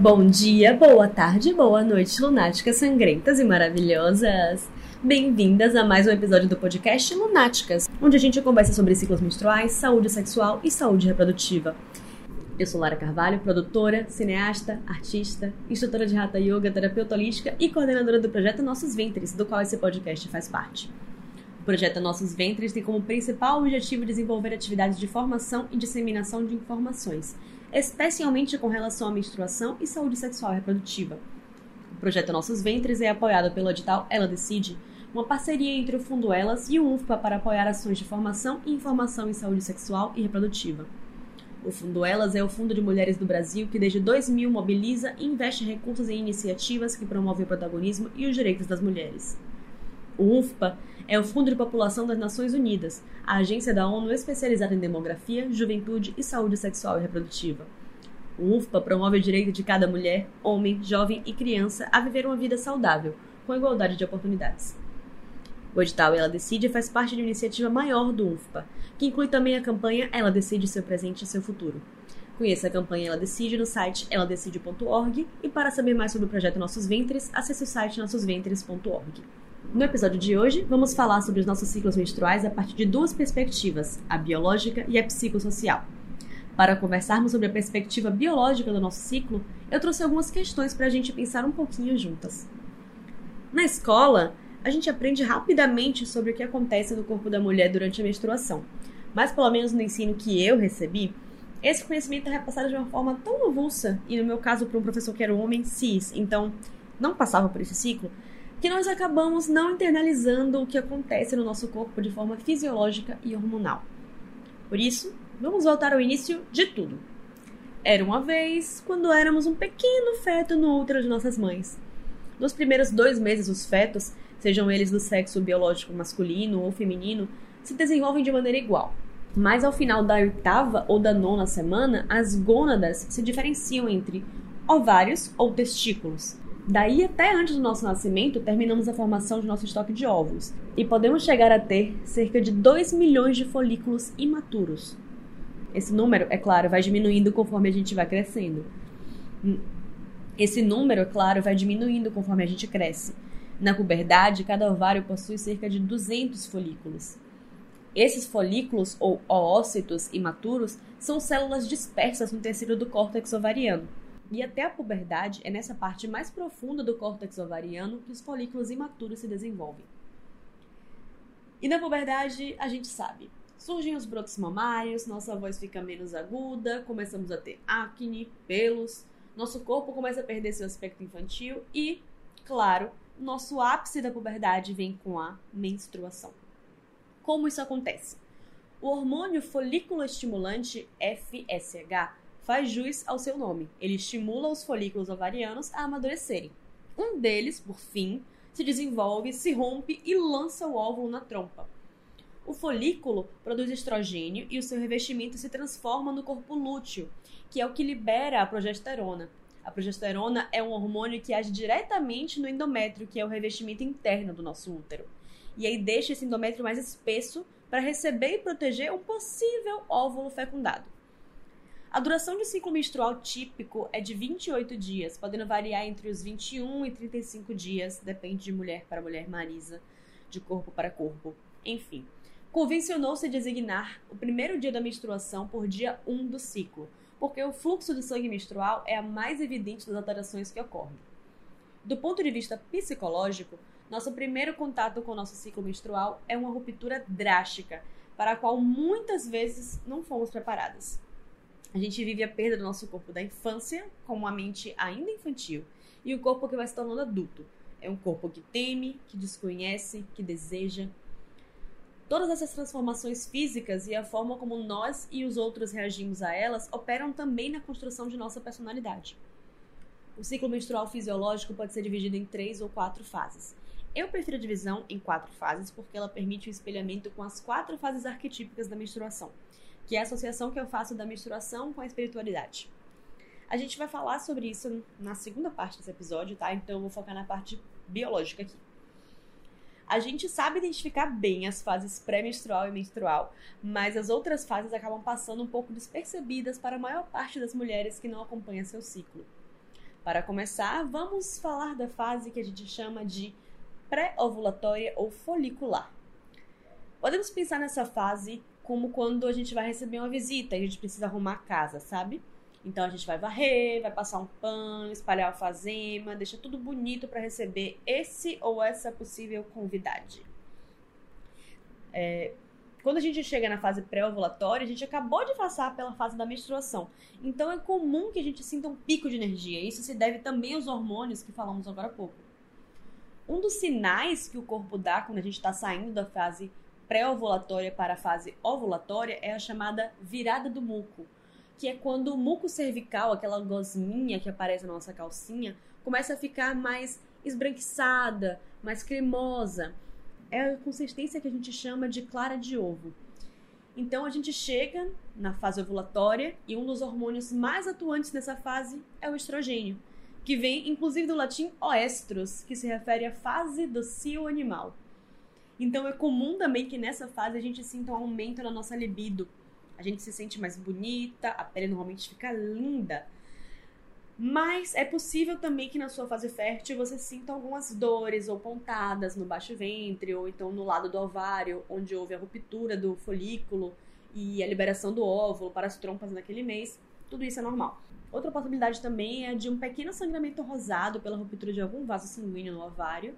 Bom dia, boa tarde, boa noite, lunáticas sangrentas e maravilhosas! Bem-vindas a mais um episódio do podcast Lunáticas, onde a gente conversa sobre ciclos menstruais, saúde sexual e saúde reprodutiva. Eu sou Lara Carvalho, produtora, cineasta, artista, instrutora de Hatha Yoga, terapeuta holística e coordenadora do projeto Nossos Ventres, do qual esse podcast faz parte. O projeto Nossos Ventres tem como principal objetivo desenvolver atividades de formação e disseminação de informações especialmente com relação à menstruação e saúde sexual e reprodutiva. O projeto Nossos Ventres é apoiado pelo edital Ela Decide, uma parceria entre o Fundo Elas e o UNFPA para apoiar ações de formação e informação em saúde sexual e reprodutiva. O Fundo Elas é o Fundo de Mulheres do Brasil que desde 2000 mobiliza e investe recursos em iniciativas que promovem o protagonismo e os direitos das mulheres. O UNFPA é o Fundo de População das Nações Unidas, a agência da ONU especializada em demografia, juventude e saúde sexual e reprodutiva. O UNFPA promove o direito de cada mulher, homem, jovem e criança a viver uma vida saudável, com igualdade de oportunidades. O edital Ela Decide faz parte de uma iniciativa maior do UNFPA, que inclui também a campanha Ela Decide Seu Presente e Seu Futuro. Conheça a campanha Ela Decide no site eladecide.org e para saber mais sobre o projeto Nossos Ventres, acesse o site nossosventres.org. No episódio de hoje, vamos falar sobre os nossos ciclos menstruais a partir de duas perspectivas, a biológica e a psicossocial. Para conversarmos sobre a perspectiva biológica do nosso ciclo, eu trouxe algumas questões para a gente pensar um pouquinho juntas. Na escola, a gente aprende rapidamente sobre o que acontece no corpo da mulher durante a menstruação, mas pelo menos no ensino que eu recebi, esse conhecimento é repassado de uma forma tão avulsa, e no meu caso para um professor que era um homem cis, então não passava por esse ciclo, que nós acabamos não internalizando o que acontece no nosso corpo de forma fisiológica e hormonal. Por isso, vamos voltar ao início de tudo. Era uma vez quando éramos um pequeno feto no útero de nossas mães. Nos primeiros dois meses, os fetos, sejam eles do sexo biológico masculino ou feminino, se desenvolvem de maneira igual. Mas ao final da oitava ou da nona semana, as gônadas se diferenciam entre ovários ou testículos, Daí até antes do nosso nascimento, terminamos a formação de nosso estoque de óvulos e podemos chegar a ter cerca de 2 milhões de folículos imaturos. Esse número, é claro, vai diminuindo conforme a gente vai crescendo. Esse número, é claro, vai diminuindo conforme a gente cresce. Na puberdade, cada ovário possui cerca de 200 folículos. Esses folículos, ou oócitos imaturos, são células dispersas no tecido do córtex ovariano. E até a puberdade é nessa parte mais profunda do córtex ovariano que os folículos imaturos se desenvolvem. E na puberdade, a gente sabe, surgem os brotos mamários, nossa voz fica menos aguda, começamos a ter acne, pelos, nosso corpo começa a perder seu aspecto infantil e, claro, nosso ápice da puberdade vem com a menstruação. Como isso acontece? O hormônio folículo estimulante FSH faz jus ao seu nome. Ele estimula os folículos ovarianos a amadurecerem. Um deles, por fim, se desenvolve, se rompe e lança o óvulo na trompa. O folículo produz estrogênio e o seu revestimento se transforma no corpo lúteo, que é o que libera a progesterona. A progesterona é um hormônio que age diretamente no endométrio, que é o revestimento interno do nosso útero. E aí deixa esse endométrio mais espesso para receber e proteger um possível óvulo fecundado. A duração de ciclo menstrual típico é de 28 dias, podendo variar entre os 21 e 35 dias, depende de mulher para mulher, Marisa, de corpo para corpo. Enfim, convencionou-se designar o primeiro dia da menstruação por dia 1 do ciclo, porque o fluxo do sangue menstrual é a mais evidente das alterações que ocorrem. Do ponto de vista psicológico, nosso primeiro contato com o nosso ciclo menstrual é uma ruptura drástica, para a qual muitas vezes não fomos preparadas. A gente vive a perda do nosso corpo da infância, com uma mente ainda infantil, e o corpo que vai se tornando adulto. É um corpo que teme, que desconhece, que deseja. Todas essas transformações físicas e a forma como nós e os outros reagimos a elas operam também na construção de nossa personalidade. O ciclo menstrual fisiológico pode ser dividido em três ou quatro fases. Eu prefiro a divisão em quatro fases porque ela permite o espelhamento com as quatro fases arquetípicas da menstruação que é a associação que eu faço da menstruação com a espiritualidade. A gente vai falar sobre isso na segunda parte desse episódio, tá? Então eu vou focar na parte biológica aqui. A gente sabe identificar bem as fases pré-menstrual e menstrual, mas as outras fases acabam passando um pouco despercebidas para a maior parte das mulheres que não acompanham seu ciclo. Para começar, vamos falar da fase que a gente chama de pré-ovulatória ou folicular. Podemos pensar nessa fase como quando a gente vai receber uma visita e a gente precisa arrumar a casa, sabe? Então a gente vai varrer, vai passar um pano, espalhar alfazema, deixa tudo bonito para receber esse ou essa possível convidade. É, quando a gente chega na fase pré-ovulatória, a gente acabou de passar pela fase da menstruação. Então é comum que a gente sinta um pico de energia. Isso se deve também aos hormônios que falamos agora há pouco. Um dos sinais que o corpo dá quando a gente está saindo da fase pré-ovulatória para a fase ovulatória é a chamada virada do muco, que é quando o muco cervical, aquela gosminha que aparece na nossa calcinha, começa a ficar mais esbranquiçada, mais cremosa. É a consistência que a gente chama de clara de ovo. Então a gente chega na fase ovulatória e um dos hormônios mais atuantes nessa fase é o estrogênio, que vem inclusive do latim oestros, que se refere à fase do cio animal. Então é comum também que nessa fase a gente sinta um aumento na nossa libido. A gente se sente mais bonita, a pele normalmente fica linda. Mas é possível também que na sua fase fértil você sinta algumas dores ou pontadas no baixo ventre ou então no lado do ovário, onde houve a ruptura do folículo e a liberação do óvulo para as trompas naquele mês. Tudo isso é normal. Outra possibilidade também é de um pequeno sangramento rosado pela ruptura de algum vaso sanguíneo no ovário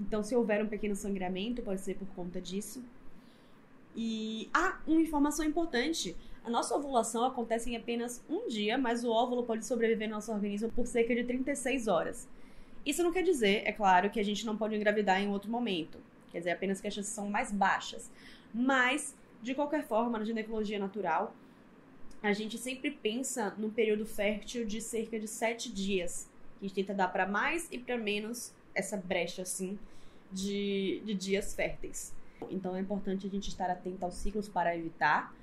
então, se houver um pequeno sangramento, pode ser por conta disso. E ah, uma informação importante: a nossa ovulação acontece em apenas um dia, mas o óvulo pode sobreviver no nosso organismo por cerca de 36 horas. Isso não quer dizer, é claro, que a gente não pode engravidar em outro momento. Quer dizer, apenas que as chances são mais baixas. Mas, de qualquer forma, na ginecologia natural, a gente sempre pensa num período fértil de cerca de 7 dias. A gente tenta dar para mais e para menos essa brecha, assim, de, de dias férteis. Então é importante a gente estar atento aos ciclos para evitar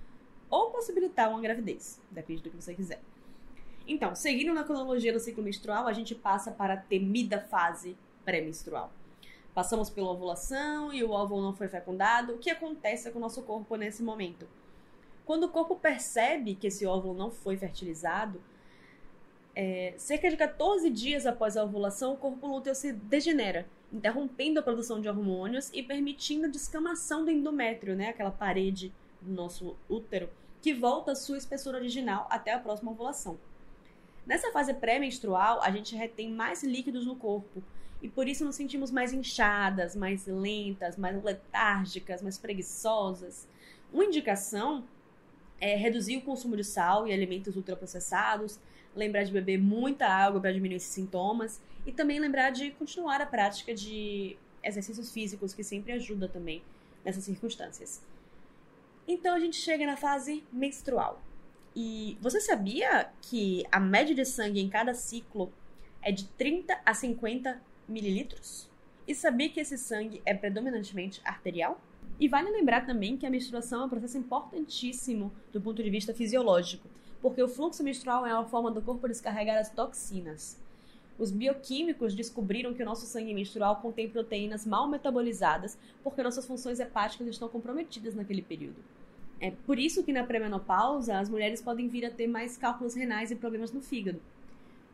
ou possibilitar uma gravidez, depende do que você quiser. Então, seguindo na cronologia do ciclo menstrual, a gente passa para a temida fase pré-menstrual. Passamos pela ovulação e o óvulo não foi fecundado. O que acontece com o nosso corpo nesse momento? Quando o corpo percebe que esse óvulo não foi fertilizado, é, cerca de 14 dias após a ovulação, o corpo lúteo se degenera, interrompendo a produção de hormônios e permitindo a descamação do endométrio, né, aquela parede do nosso útero, que volta à sua espessura original até a próxima ovulação. Nessa fase pré-menstrual, a gente retém mais líquidos no corpo e por isso nos sentimos mais inchadas, mais lentas, mais letárgicas, mais preguiçosas. Uma indicação é reduzir o consumo de sal e alimentos ultraprocessados, lembrar de beber muita água para diminuir esses sintomas e também lembrar de continuar a prática de exercícios físicos, que sempre ajuda também nessas circunstâncias. Então a gente chega na fase menstrual. E você sabia que a média de sangue em cada ciclo é de 30 a 50 mililitros? E sabia que esse sangue é predominantemente arterial? E vale lembrar também que a menstruação é um processo importantíssimo do ponto de vista fisiológico, porque o fluxo menstrual é uma forma do corpo descarregar as toxinas. Os bioquímicos descobriram que o nosso sangue menstrual contém proteínas mal metabolizadas porque nossas funções hepáticas estão comprometidas naquele período. É por isso que na pré-menopausa as mulheres podem vir a ter mais cálculos renais e problemas no fígado.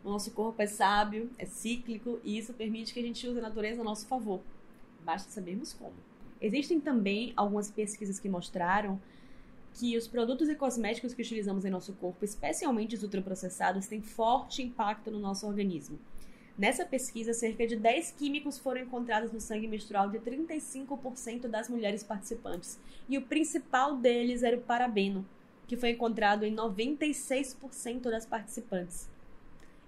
O nosso corpo é sábio, é cíclico e isso permite que a gente use a natureza a nosso favor. Basta sabermos como. Existem também algumas pesquisas que mostraram que os produtos e cosméticos que utilizamos em nosso corpo, especialmente os ultraprocessados, têm forte impacto no nosso organismo. Nessa pesquisa, cerca de 10 químicos foram encontrados no sangue menstrual de 35% das mulheres participantes, e o principal deles era o parabeno, que foi encontrado em 96% das participantes.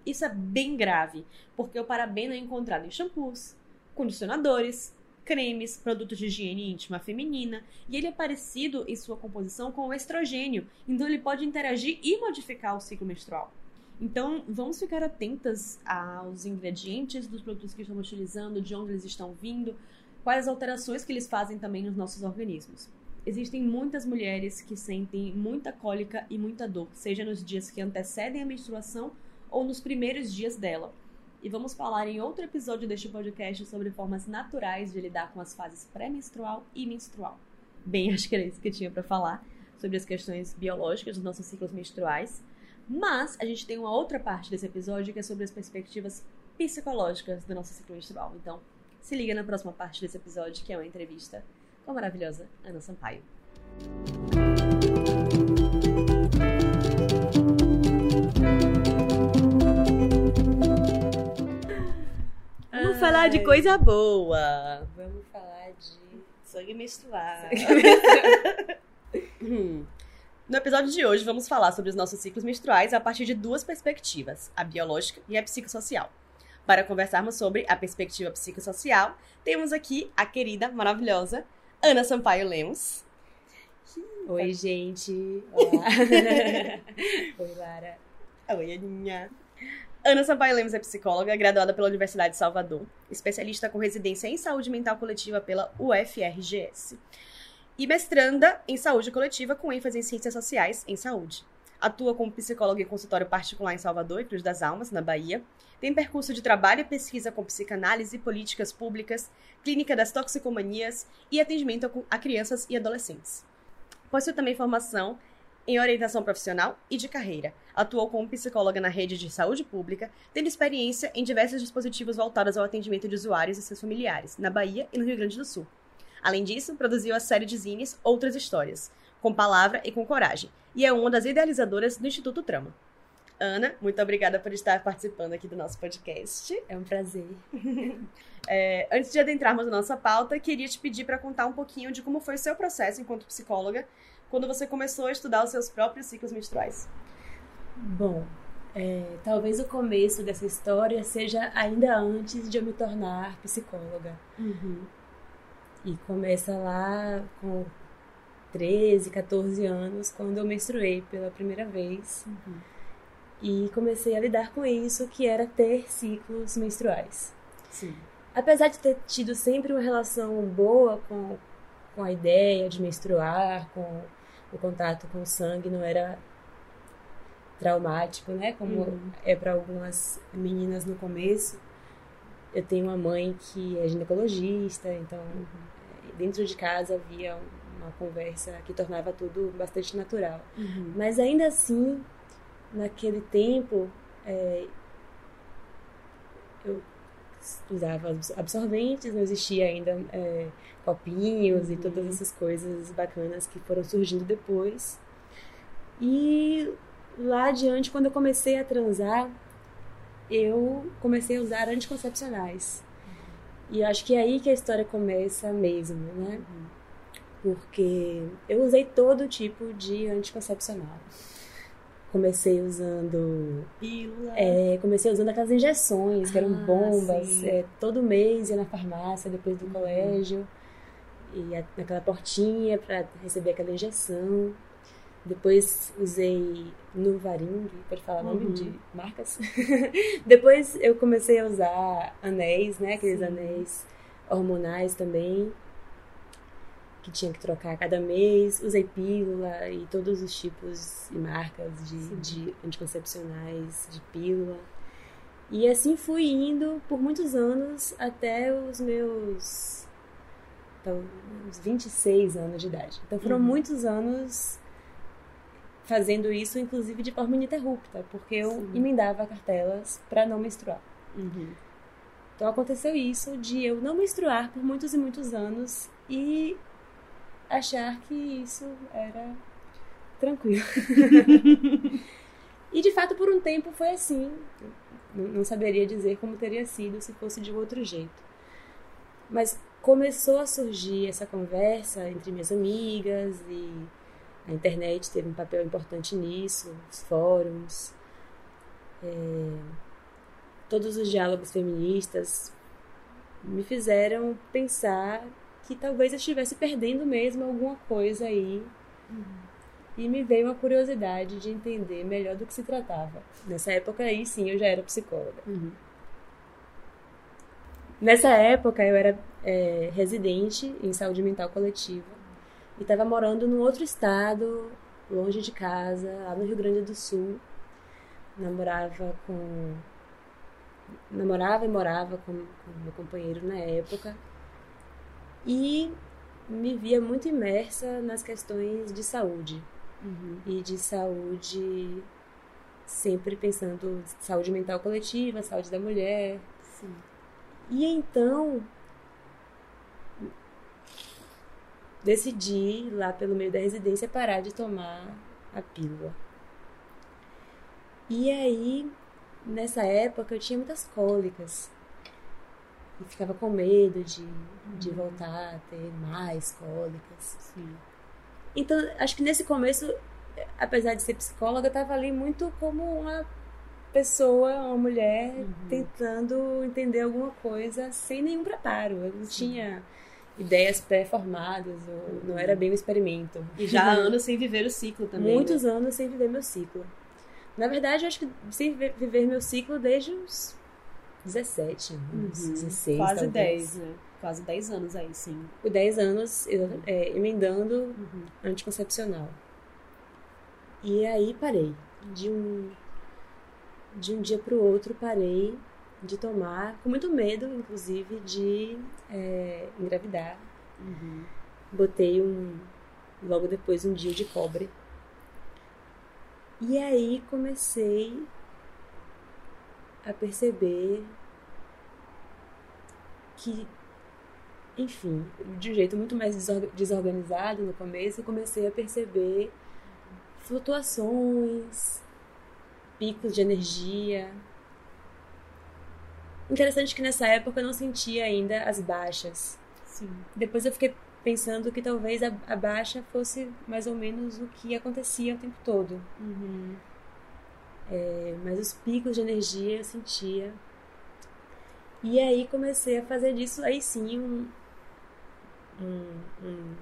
Isso é bem grave, porque o parabeno é encontrado em shampoos, condicionadores, cremes, produtos de higiene íntima feminina, e ele é parecido em sua composição com o estrogênio, então ele pode interagir e modificar o ciclo menstrual. Então, vamos ficar atentas aos ingredientes dos produtos que estamos utilizando, de onde eles estão vindo, quais as alterações que eles fazem também nos nossos organismos. Existem muitas mulheres que sentem muita cólica e muita dor, seja nos dias que antecedem a menstruação ou nos primeiros dias dela e vamos falar em outro episódio deste podcast sobre formas naturais de lidar com as fases pré-menstrual e menstrual. Bem, acho que era isso que eu tinha para falar sobre as questões biológicas dos nossos ciclos menstruais. Mas a gente tem uma outra parte desse episódio que é sobre as perspectivas psicológicas do nosso ciclo menstrual. Então, se liga na próxima parte desse episódio, que é uma entrevista com a maravilhosa Ana Sampaio. Falar de coisa boa. Vamos falar de sangue menstrual. Hum. No episódio de hoje, vamos falar sobre os nossos ciclos menstruais a partir de duas perspectivas, a biológica e a psicossocial. Para conversarmos sobre a perspectiva psicossocial, temos aqui a querida, maravilhosa Ana Sampaio Lemos. Oi, gente. Olá. Oi, Lara. Oi, Aninha. Ana Sampaio Lemos é psicóloga, graduada pela Universidade de Salvador, especialista com residência em saúde mental coletiva pela UFRGS e mestranda em saúde coletiva com ênfase em ciências sociais em saúde. Atua como psicóloga em consultório particular em Salvador e Cruz das Almas, na Bahia. Tem percurso de trabalho e pesquisa com psicanálise, políticas públicas, clínica das toxicomanias e atendimento a crianças e adolescentes. Possui também formação em orientação profissional e de carreira. Atuou como psicóloga na rede de saúde pública, tendo experiência em diversos dispositivos voltados ao atendimento de usuários e seus familiares, na Bahia e no Rio Grande do Sul. Além disso, produziu a série de zines Outras Histórias, com palavra e com coragem, e é uma das idealizadoras do Instituto Trama. Ana, muito obrigada por estar participando aqui do nosso podcast. É um prazer. É, antes de adentrarmos na nossa pauta, queria te pedir para contar um pouquinho de como foi o seu processo enquanto psicóloga quando você começou a estudar os seus próprios ciclos menstruais. Bom, é, talvez o começo dessa história seja ainda antes de eu me tornar psicóloga. Uhum. E começa lá com 13, 14 anos, quando eu menstruei pela primeira vez. Uhum. E comecei a lidar com isso, que era ter ciclos menstruais. Sim. Apesar de ter tido sempre uma relação boa com, com a ideia de menstruar, com o contato com o sangue, não era traumático, né? Como Uhum. é para algumas meninas no começo. Eu tenho uma mãe que é ginecologista, então eh, dentro de casa havia uma conversa que tornava tudo bastante natural. Uhum. Mas ainda assim, naquele tempo, é, eu usava abs- absorventes, não existia ainda é, copinhos e todas essas coisas bacanas que foram surgindo depois. E lá adiante, quando eu comecei a transar, eu comecei a usar anticoncepcionais. E eu acho que é aí que a história começa mesmo, né? Porque eu usei todo tipo de anticoncepcional. Comecei usando. Pílula. é, comecei usando aquelas injeções, que eram Ah, bombas. é, todo mês ia na farmácia depois do colégio. E naquela portinha para receber aquela injeção. Depois usei Nuvaring, pode falar nome Uhum. de marcas? Depois eu comecei a usar anéis, né? Aqueles Sim. anéis hormonais também, que tinha que trocar cada mês. Usei pílula e todos os tipos e marcas de, de anticoncepcionais, de pílula. E assim fui indo por muitos anos até os meus então, uns 26 anos de idade. Então foram Uhum. muitos anos fazendo isso, inclusive de forma ininterrupta, porque eu Sim. emendava cartelas para não menstruar. Uhum. Então aconteceu isso de eu não menstruar por muitos e muitos anos e achar que isso era tranquilo. e de fato por um tempo foi assim. Não não saberia dizer como teria sido se fosse de outro jeito. Mas começou a surgir essa conversa entre minhas amigas e a internet teve um papel importante nisso, os fóruns, é, todos os diálogos feministas me fizeram pensar que talvez eu estivesse perdendo mesmo alguma coisa aí. E me veio uma curiosidade de entender melhor do que se tratava. Nessa época aí, sim, eu já era psicóloga. Uhum. Nessa época, eu era é, residente em saúde mental coletiva e estava morando num outro estado, longe de casa, lá no Rio Grande do Sul. Namorava com. Namorava e morava com, com meu companheiro na época. E me via muito imersa nas questões de saúde Uhum. e de saúde sempre pensando saúde mental coletiva, saúde da mulher. Sim. E então decidi, lá pelo meio da residência, parar de tomar a pílula. E aí, nessa época, eu tinha muitas cólicas. E ficava com medo de, de voltar a ter mais cólicas. Sim. Então, acho que nesse começo, apesar de ser psicóloga, eu estava ali muito como uma pessoa, uma mulher, Uhum. tentando entender alguma coisa sem nenhum preparo. Eu não tinha ideias pré-formadas, ou não era bem um experimento. E já há anos sem viver o ciclo também. Muitos né? anos sem viver meu ciclo. Na verdade, eu acho que sem vi- viver meu ciclo desde uns 17 anos, Uhum. 16, Quase talvez. 10, né? Quase 10 anos aí, sim. Por 10 anos, eu, é, emendando Uhum. anticoncepcional. E aí parei. De um, de um dia para o outro, parei de tomar, com muito medo, inclusive, de é, engravidar. Uhum. Botei um, logo depois um dia de cobre. E aí comecei a perceber que, enfim, de um jeito muito mais desor- desorganizado no começo, eu comecei a perceber flutuações, picos de energia. Interessante que nessa época eu não sentia ainda as baixas. Sim. Depois eu fiquei pensando que talvez a, a baixa fosse mais ou menos o que acontecia o tempo todo. Uhum. É, mas os picos de energia eu sentia. E aí comecei a fazer disso, aí sim, um. um, um...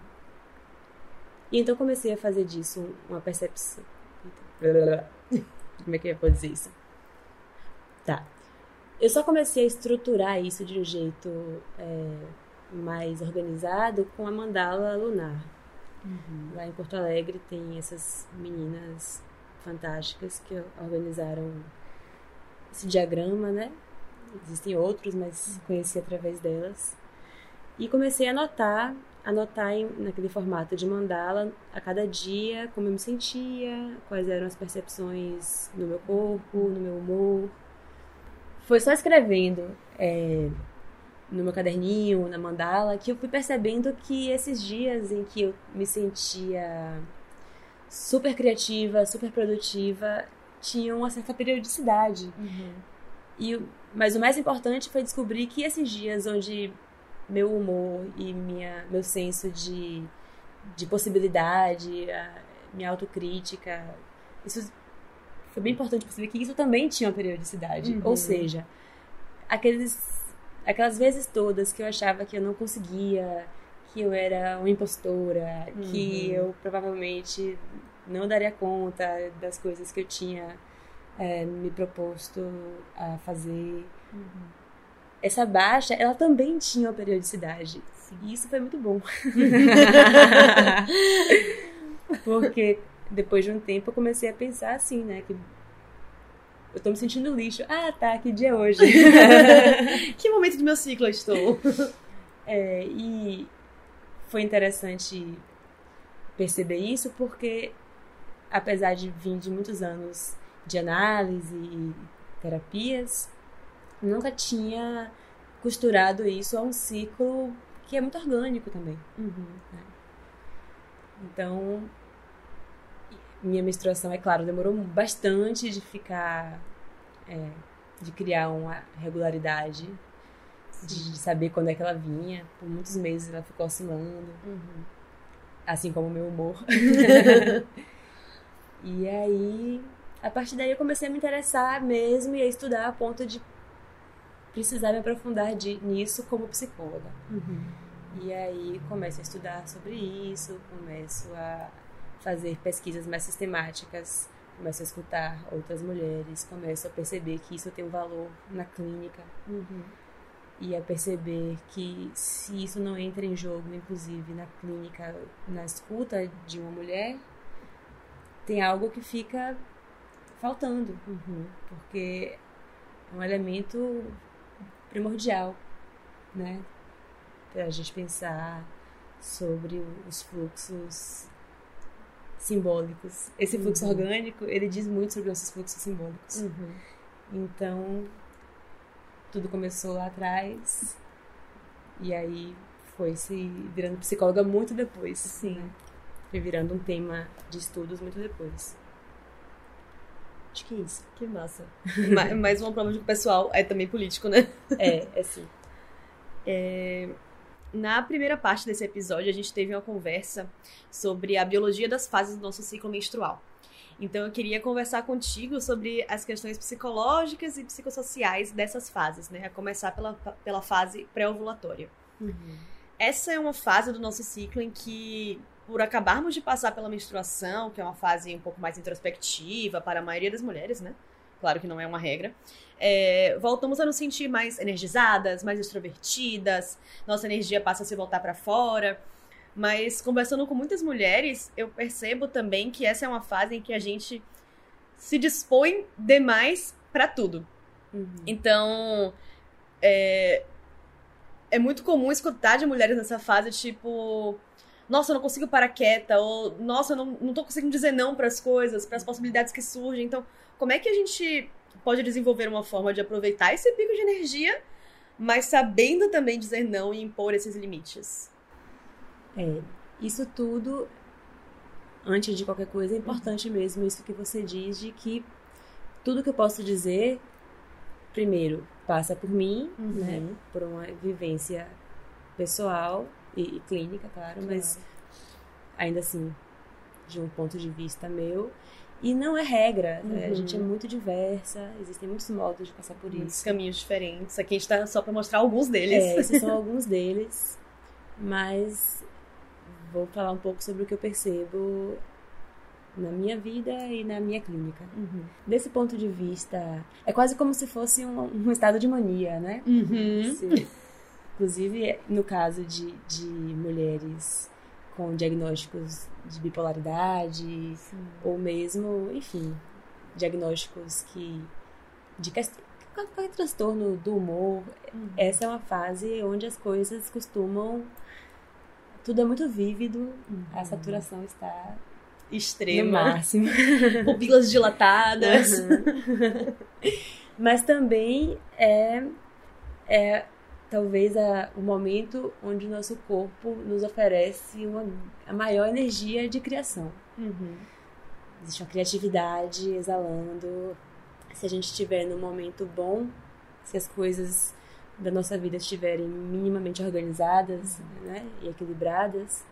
E então comecei a fazer disso uma percepção. Como é que eu vou dizer isso? Tá. Eu só comecei a estruturar isso de um jeito é, mais organizado com a mandala lunar. Uhum. Lá em Porto Alegre tem essas meninas fantásticas que organizaram esse diagrama, né? Existem outros, mas conheci através delas. E comecei a anotar, anotar em, naquele formato de mandala a cada dia como eu me sentia, quais eram as percepções no meu corpo, no meu humor. Foi só escrevendo é, no meu caderninho, na mandala, que eu fui percebendo que esses dias em que eu me sentia super criativa, super produtiva, tinham uma certa periodicidade. Uhum. E, mas o mais importante foi descobrir que esses dias onde meu humor e minha, meu senso de, de possibilidade, a minha autocrítica, isso foi bem importante perceber que isso também tinha uma periodicidade. Uhum. Ou seja, aqueles, aquelas vezes todas que eu achava que eu não conseguia, que eu era uma impostora, que Uhum. eu provavelmente não daria conta das coisas que eu tinha é, me proposto a fazer. Essa baixa, ela também tinha uma periodicidade. Sim. E isso foi muito bom. Porque depois de um tempo eu comecei a pensar assim, né? Que eu tô me sentindo lixo. Ah, tá, que dia é hoje? que momento do meu ciclo eu estou? É, e foi interessante perceber isso porque, apesar de vir de muitos anos de análise e terapias, nunca tinha costurado isso a um ciclo que é muito orgânico também. Uhum. Então, minha menstruação, é claro, demorou bastante de ficar, é, de criar uma regularidade, de, de saber quando é que ela vinha. Por muitos meses ela ficou oscilando, Uhum. assim como o meu humor. e aí, a partir daí eu comecei a me interessar mesmo e a estudar a ponto de precisar me aprofundar de, nisso como psicóloga. Uhum. E aí começo a estudar sobre isso, começo a fazer pesquisas mais sistemáticas, começo a escutar outras mulheres, começo a perceber que isso tem um valor na clínica Uhum. E a perceber que se isso não entra em jogo, inclusive na clínica, na escuta de uma mulher, tem algo que fica faltando, Uhum. porque é um elemento primordial, né? Para a gente pensar sobre os fluxos simbólicos. Esse fluxo Uhum. orgânico, ele diz muito sobre nossos fluxos simbólicos. Uhum. Então, tudo começou lá atrás. E aí foi se virando psicóloga muito depois. Sim. né? Foi virando um tema de estudos muito depois. Acho que é isso. Que massa. Ma- Mais uma prova de que o pessoal é também político, né? É, é sim. Na primeira parte desse episódio, a gente teve uma conversa sobre a biologia das fases do nosso ciclo menstrual. Então, eu queria conversar contigo sobre as questões psicológicas e psicossociais dessas fases, né? A começar pela, pela fase pré-ovulatória. Essa é uma fase do nosso ciclo em que, por acabarmos de passar pela menstruação, que é uma fase um pouco mais introspectiva para a maioria das mulheres, né? Claro que não é uma regra. é, voltamos a nos sentir mais energizadas, mais extrovertidas, nossa energia passa a se voltar para fora. Mas conversando com muitas mulheres, eu percebo também que essa é uma fase em que a gente se dispõe demais para tudo. Uhum. Então, é, é muito comum escutar de mulheres nessa fase, tipo, nossa, eu não consigo parar quieta, ou nossa, eu não, não tô conseguindo dizer não para as coisas, para as possibilidades que surgem. Então, como é que a gente pode desenvolver uma forma de aproveitar esse pico de energia, mas sabendo também dizer não e impor esses limites? É, isso tudo, antes de qualquer coisa, é importante mesmo isso que você diz de que tudo que eu posso dizer, primeiro, passa por mim, Uhum. né? Por uma vivência pessoal e, e clínica, claro, mas ainda assim, de um ponto de vista meu. E não é regra, né? a Uhum. gente é muito diversa, existem muitos modos de passar por Muitos isso. caminhos diferentes. Aqui a gente tá só para mostrar alguns deles. É, esses são alguns deles, mas vou falar um pouco sobre o que eu percebo na minha vida e na minha clínica. Uhum. Desse ponto de vista, é quase como se fosse um, um estado de mania, né? Uhum. Inclusive, no caso de, de mulheres com diagnósticos de bipolaridade, ou mesmo, enfim, diagnósticos que de qualquer transtorno do humor, Uhum. essa é uma fase onde as coisas costumam tudo é muito vívido, a saturação está no Extrema. máximo. Pupilas dilatadas. Uhum. Mas também é, é talvez a, o momento onde o nosso corpo nos oferece uma, a maior energia de criação. Uhum. Existe uma criatividade exalando. Se a gente estiver num momento bom, se as coisas da nossa vida estiverem minimamente organizadas né, e equilibradas,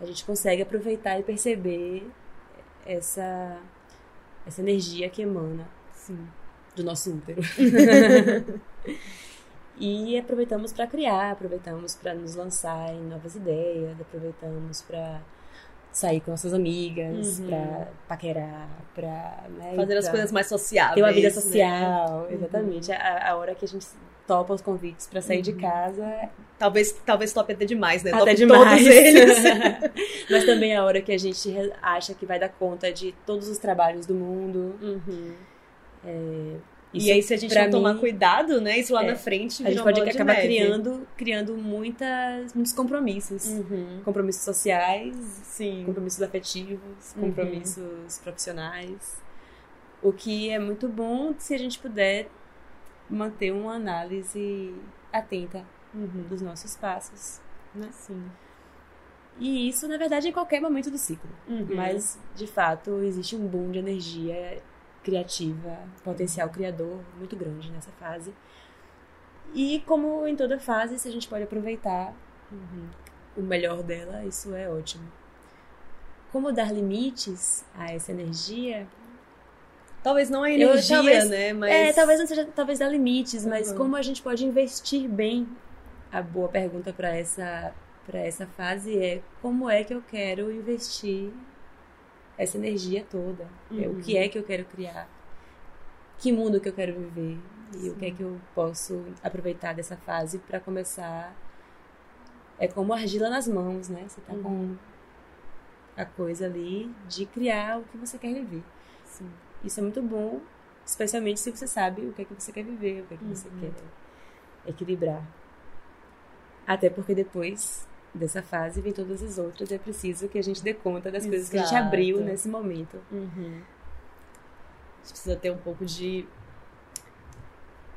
a gente consegue aproveitar e perceber essa, essa energia que emana Sim. do nosso útero. e aproveitamos para criar, aproveitamos para nos lançar em novas ideias, aproveitamos para sair com nossas amigas, Uhum. para paquerar, para né, Fazer ir as pra coisas mais sociáveis. ter uma vida né? social, Uhum. exatamente. A, a hora que a gente topa os convites para sair de Uhum. casa, Talvez, talvez tope até demais, né? até Tope demais. todos eles. Mas também a hora que a gente acha que vai dar conta de todos os trabalhos do mundo. Uhum. Isso, e aí, se a gente não tomar mim, cuidado, né? Isso lá É, na frente a gente pode acabar criando, criando muitas, muitos compromissos. Uhum. Compromissos sociais, Sim. compromissos afetivos, Uhum. compromissos profissionais. O que é muito bom se a gente puder manter uma análise atenta Uhum. dos nossos passos. Né? Sim. E isso, na verdade, em qualquer momento do ciclo. Uhum. Mas, de fato, existe um boom de energia criativa, potencial criador muito grande nessa fase. E, como em toda fase, se a gente pode aproveitar Uhum. o melhor dela, isso é ótimo. Como dar limites a essa energia? Talvez não a Eu- energia, talvez- né? Mas... É, talvez não seja talvez dar limites, mas Uhum. como a gente pode investir bem? A boa pergunta para essa para essa fase é como é que eu quero investir essa energia toda? É, Uhum. O que é que eu quero criar? Que mundo que eu quero viver? E o que é que eu posso aproveitar dessa fase para começar? É como argila nas mãos, né? Você tá Uhum. com a coisa ali de criar o que você quer viver. Sim. Isso é muito bom, especialmente se você sabe o que é que você quer viver, o que é que você Uhum. quer equilibrar. Até porque depois dessa fase vem todas as outras é preciso que a gente dê conta das coisas que a gente Exato. abriu nesse momento. Uhum. A gente precisa ter um pouco de.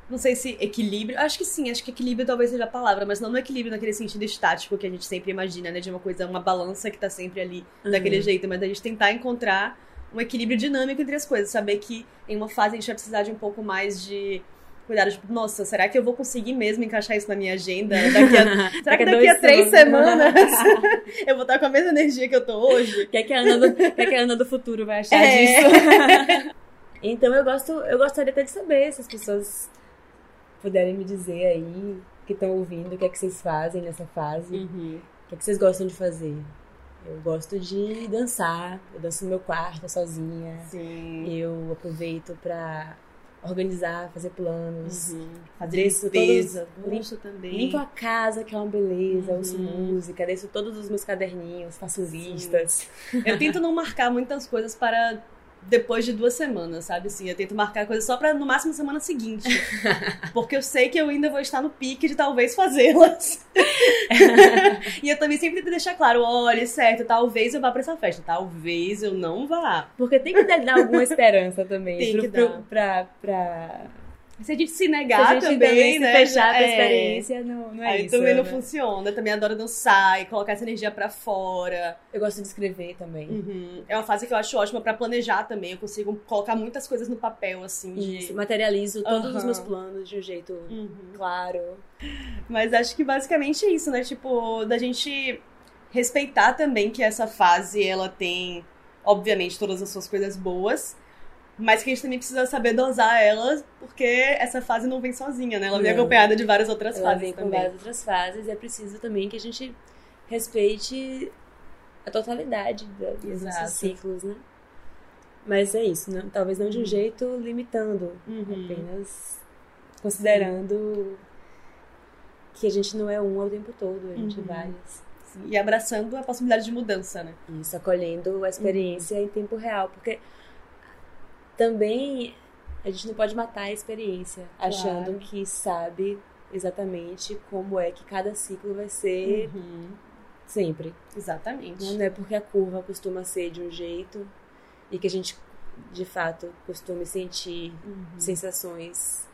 Não sei se equilíbrio. Acho que sim, acho que equilíbrio talvez seja a palavra, mas não no equilíbrio naquele sentido estático que a gente sempre imagina, né? De uma coisa, uma balança que tá sempre ali daquele Uhum. jeito, mas a gente tentar encontrar um equilíbrio dinâmico entre as coisas. Saber que em uma fase a gente vai precisar de um pouco mais de cuidado, tipo, nossa, será que eu vou conseguir mesmo encaixar isso na minha agenda daqui a. Será que Daqui a três semanas. eu vou estar com a mesma energia que eu tô hoje? O que é que a Ana do, que é que a Ana do futuro vai achar É. disso? então eu gosto, eu gostaria até de saber se as pessoas puderem me dizer aí que estão ouvindo, o que é que vocês fazem nessa fase, Uhum. o que é que vocês gostam de fazer. Eu gosto de dançar, eu danço no meu quarto sozinha. Sim. Eu aproveito pra organizar, fazer planos. Uhum. Desço limpeza, bucho também. Limpo a casa, que é uma beleza, Uhum. ouço música, desço todos os meus caderninhos, faço listas. Eu tento não marcar muitas coisas para depois de duas semanas, sabe? Assim, eu tento marcar coisas só para no máximo semana seguinte. Porque eu sei que eu ainda vou estar no pique de talvez fazê-las. e eu também sempre tento deixar claro, olha, certo, talvez eu vá pra essa festa, talvez eu não vá. Porque tem que dar alguma esperança também. Tem pro- que pro- dar. Pra, pra, Se a gente se se negar a gente também, se né? fechar pra é. experiência, não, não é Aí isso. também não né? funciona. Eu também adoro dançar e colocar essa energia pra fora. Eu gosto de escrever também. Uhum. É uma fase que eu acho ótima pra planejar também. Eu consigo colocar muitas coisas no papel, assim. de- Isso, materializo todos os meus planos de um jeito Uhum. claro. Mas acho que basicamente é isso, né? Tipo, da gente respeitar também que essa fase ela tem, obviamente, todas as suas coisas boas, mas que a gente também precisa saber dosar elas, porque essa fase não vem sozinha, né? Ela vem Não. acompanhada de várias outras Ela fases vem com também. várias outras fases e é preciso também que a gente respeite a totalidade da- dos ciclos, né? Mas é isso, né? talvez não de um jeito limitando, Uhum. apenas considerando que a gente não é um ao tempo todo, a gente Uhum. é várias. Sim, E abraçando a possibilidade de mudança, né? Isso, acolhendo a experiência em tempo real, porque também a gente não pode matar a experiência achando que sabe exatamente como é que cada ciclo vai ser Uhum. sempre. Exatamente. Não é porque a curva costuma ser de um jeito e que a gente de fato costume sentir Uhum. sensações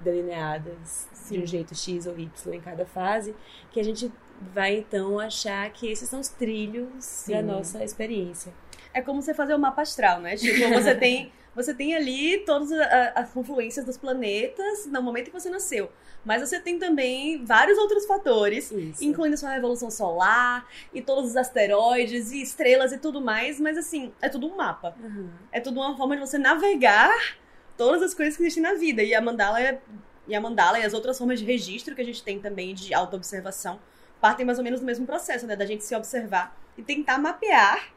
delineadas de Sim. um jeito X ou Y em cada fase, que a gente vai então achar que esses são os trilhos da Sim. nossa experiência. É como você fazer o mapa astral, né? Tipo, você tem, você tem ali todas a- as confluências dos planetas no momento que você nasceu. Mas você tem também vários outros fatores, Isso. incluindo sua revolução solar, e todos os asteroides, e estrelas e tudo mais. Mas assim, é tudo um mapa. Aham. É tudo uma forma de você navegar todas as coisas que existem na vida. E a mandala é- e a mandala e as outras formas de registro que a gente tem também de autoobservação partem mais ou menos do mesmo processo, né? Da gente se observar e tentar mapear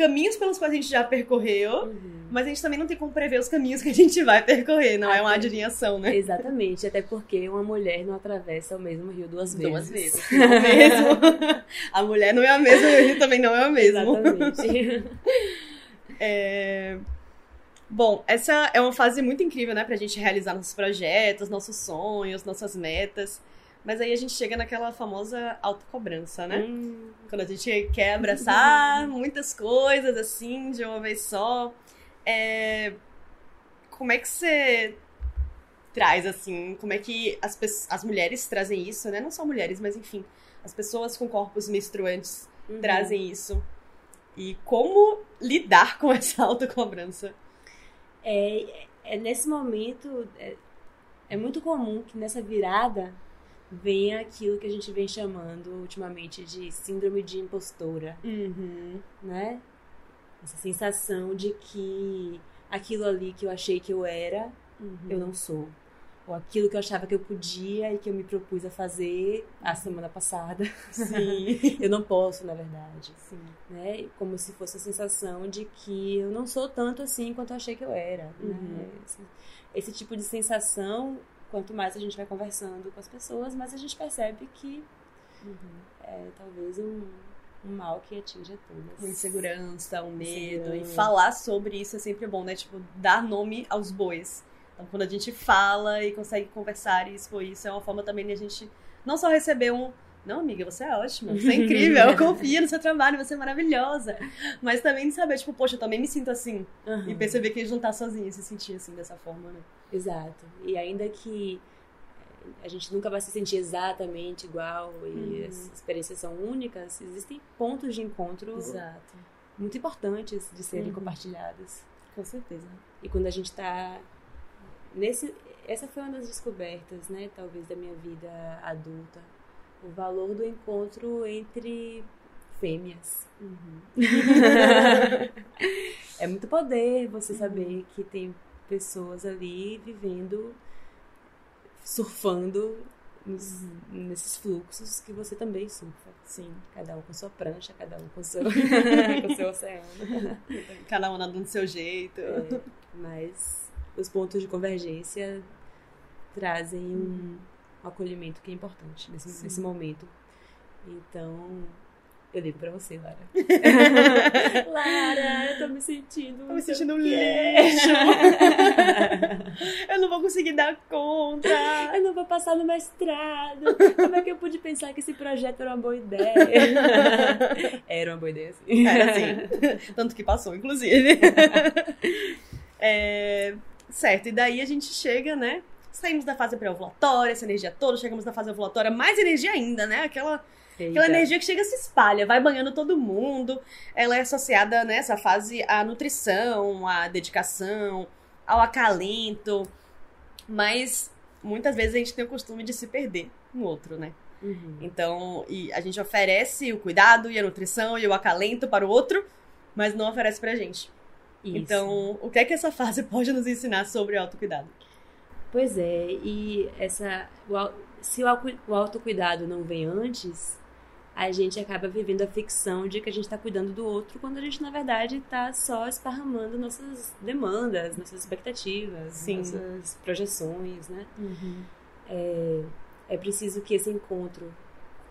caminhos pelos quais a gente já percorreu, Uhum. mas a gente também não tem como prever os caminhos que a gente vai percorrer, não é uma Ah, adivinhação, né? Exatamente, até porque uma mulher não atravessa o mesmo rio duas vezes. Duas vezes. É mesmo. a mulher não é a mesma, e ele também não é o mesmo. Exatamente. É, Bom, essa é uma fase muito incrível, né, pra gente realizar nossos projetos, nossos sonhos, nossas metas. Mas aí a gente chega naquela famosa autocobrança, né? Hum, Quando a gente quer abraçar muitas coisas assim, de uma vez só. É, Como é que você traz, assim, como é que as, as mulheres trazem isso, né? Não só mulheres, mas enfim, as pessoas com corpos menstruantes uhum. trazem isso. E como lidar com essa autocobrança? É, é nesse momento é, é muito comum que nessa virada venha aquilo que a gente vem chamando ultimamente de síndrome de impostora, Uhum. né? Essa sensação de que aquilo ali que eu achei que eu era, eu não sou. Ou aquilo que eu achava que eu podia e que eu me propus a fazer a semana passada, Sim. eu não posso, na verdade. Sim. né? Como se fosse a sensação de que eu não sou tanto assim quanto eu achei que eu era. Uhum. Né? Esse, esse tipo de sensação, quanto mais a gente vai conversando com as pessoas, mais a gente percebe que é talvez um, um mal que atinge a todas. Uma insegurança, um medo. E falar sobre isso é sempre bom, né? Tipo, dar nome aos bois. Então, quando a gente fala e consegue conversar e expor isso, é uma forma também de a gente não só receber um, Não, amiga, você é ótima, você é incrível, eu confio no seu trabalho, você é maravilhosa. Mas também de saber, tipo, poxa, eu também me sinto assim. Uhum. E perceber que a gente não tá sozinho, se sentir assim dessa forma, né? Exato. E ainda que a gente nunca vai se sentir exatamente igual e Uhum. as experiências são únicas, existem pontos de encontro Exato. muito importantes de serem Uhum. compartilhados. Com certeza. E quando a gente tá nesse essa foi uma das descobertas, né, talvez da minha vida adulta, o valor do encontro entre fêmeas. é muito poder você saber que tem pessoas ali vivendo surfando nos- nesses fluxos que você também surfa. Sim. Cada um com sua prancha, cada um com seu, com seu oceano. Cada um nadando do seu jeito. É, mas os pontos de convergência trazem um, um acolhimento que é importante nesse, nesse momento. Então, eu ligo pra você, Lara. Lara, eu tô me sentindo. Tô me sentindo um lixo. Eu não vou conseguir dar conta. Eu não vou passar no mestrado. Como é que eu pude pensar que esse projeto era uma boa ideia? Era uma boa ideia, sim. Era assim. Tanto que passou, inclusive. É, certo, e daí a gente chega, né? Saímos da fase pré-ovulatória, essa energia toda, chegamos na fase ovulatória, mais energia ainda, né? Aquela, aquela Eita. energia que chega e se espalha, vai banhando todo mundo. Ela é associada nessa fase à nutrição, à dedicação, ao acalento. Mas muitas vezes a gente tem o costume de se perder no outro, né? Uhum. Então, e a gente oferece o cuidado e a nutrição e o acalento para o outro, mas não oferece pra gente. Isso. Então, o que é que essa fase pode nos ensinar sobre autocuidado? Pois é, e essa, o se o o autocuidado não vem antes, a gente acaba vivendo a ficção de que a gente está cuidando do outro, quando a gente, na verdade, está só esparramando nossas demandas, nossas expectativas, Sim. nossas projeções, né? É, é preciso que esse encontro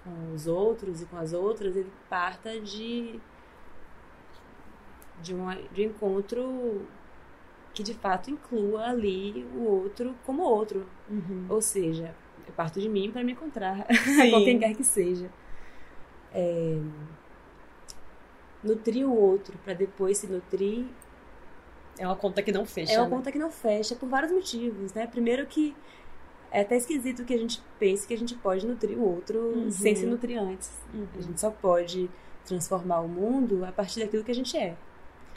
com os outros e com as outras, ele parta de, de, uma, de um encontro que, de fato, inclua ali o outro como outro. Ou seja, eu parto de mim para me encontrar com quem quer que seja. É, nutrir o outro para depois se nutrir É uma conta que não fecha. é uma né? conta que não fecha por vários motivos, né? Primeiro que é até esquisito que a gente pense que a gente pode nutrir o outro Uhum. sem se nutrir antes. Uhum. A gente só pode transformar o mundo a partir daquilo que a gente é.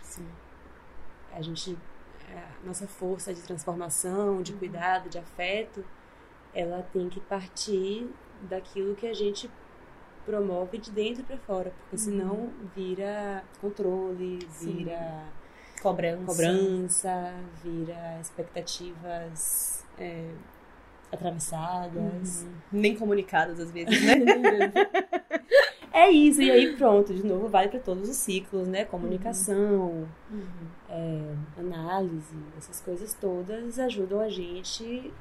Sim. A gente, a nossa força de transformação, de cuidado, de afeto, ela tem que partir daquilo que a gente promove de dentro para fora, porque senão vira controle, Sim. vira Cobrança. cobrança, vira expectativas é, atravessadas. Uhum. Nem comunicadas às vezes, né? É isso, e aí pronto, de novo vale para todos os ciclos, né? Comunicação, é, análise, essas coisas todas ajudam a gente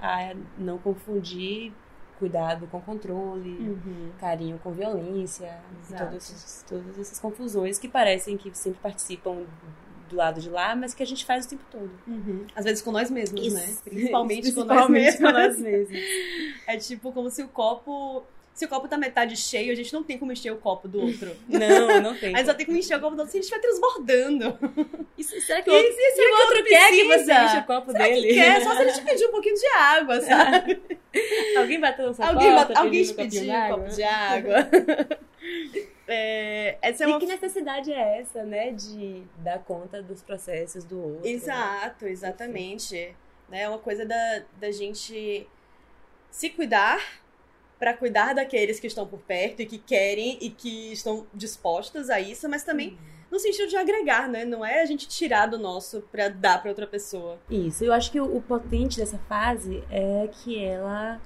a não confundir cuidado com controle, Uhum. carinho com violência, Exato. todas, essas- confusões que parecem que sempre participam do lado de lá, mas que a gente faz o tempo todo. Uhum. Às vezes com nós mesmos, Isso. né? Principalmente, com nós Principalmente mesmos. com nós mesmos. É tipo como se o copo. Se o copo tá metade cheio, a gente não tem como encher o copo do outro. Não, não tem. A gente só tem como encher o copo do outro se a gente estiver transbordando. Isso, será que E o outro, se se o outro quer que você precisa? enche o copo Será dele? que quer? Só se ele te pedir um pouquinho de água, sabe? Alguém bateu na sua alguém porta, alguém te um pediu um copo de água. É, essa é E uma que necessidade é essa, né, de dar conta dos processos do outro? Exato, exatamente. Né? É uma coisa da, da gente se cuidar para cuidar daqueles que estão por perto e que querem e que estão dispostos a isso, mas também no sentido de agregar, né? Não é a gente tirar do nosso para dar para outra pessoa. Isso, eu acho que o, o potente dessa fase é que ela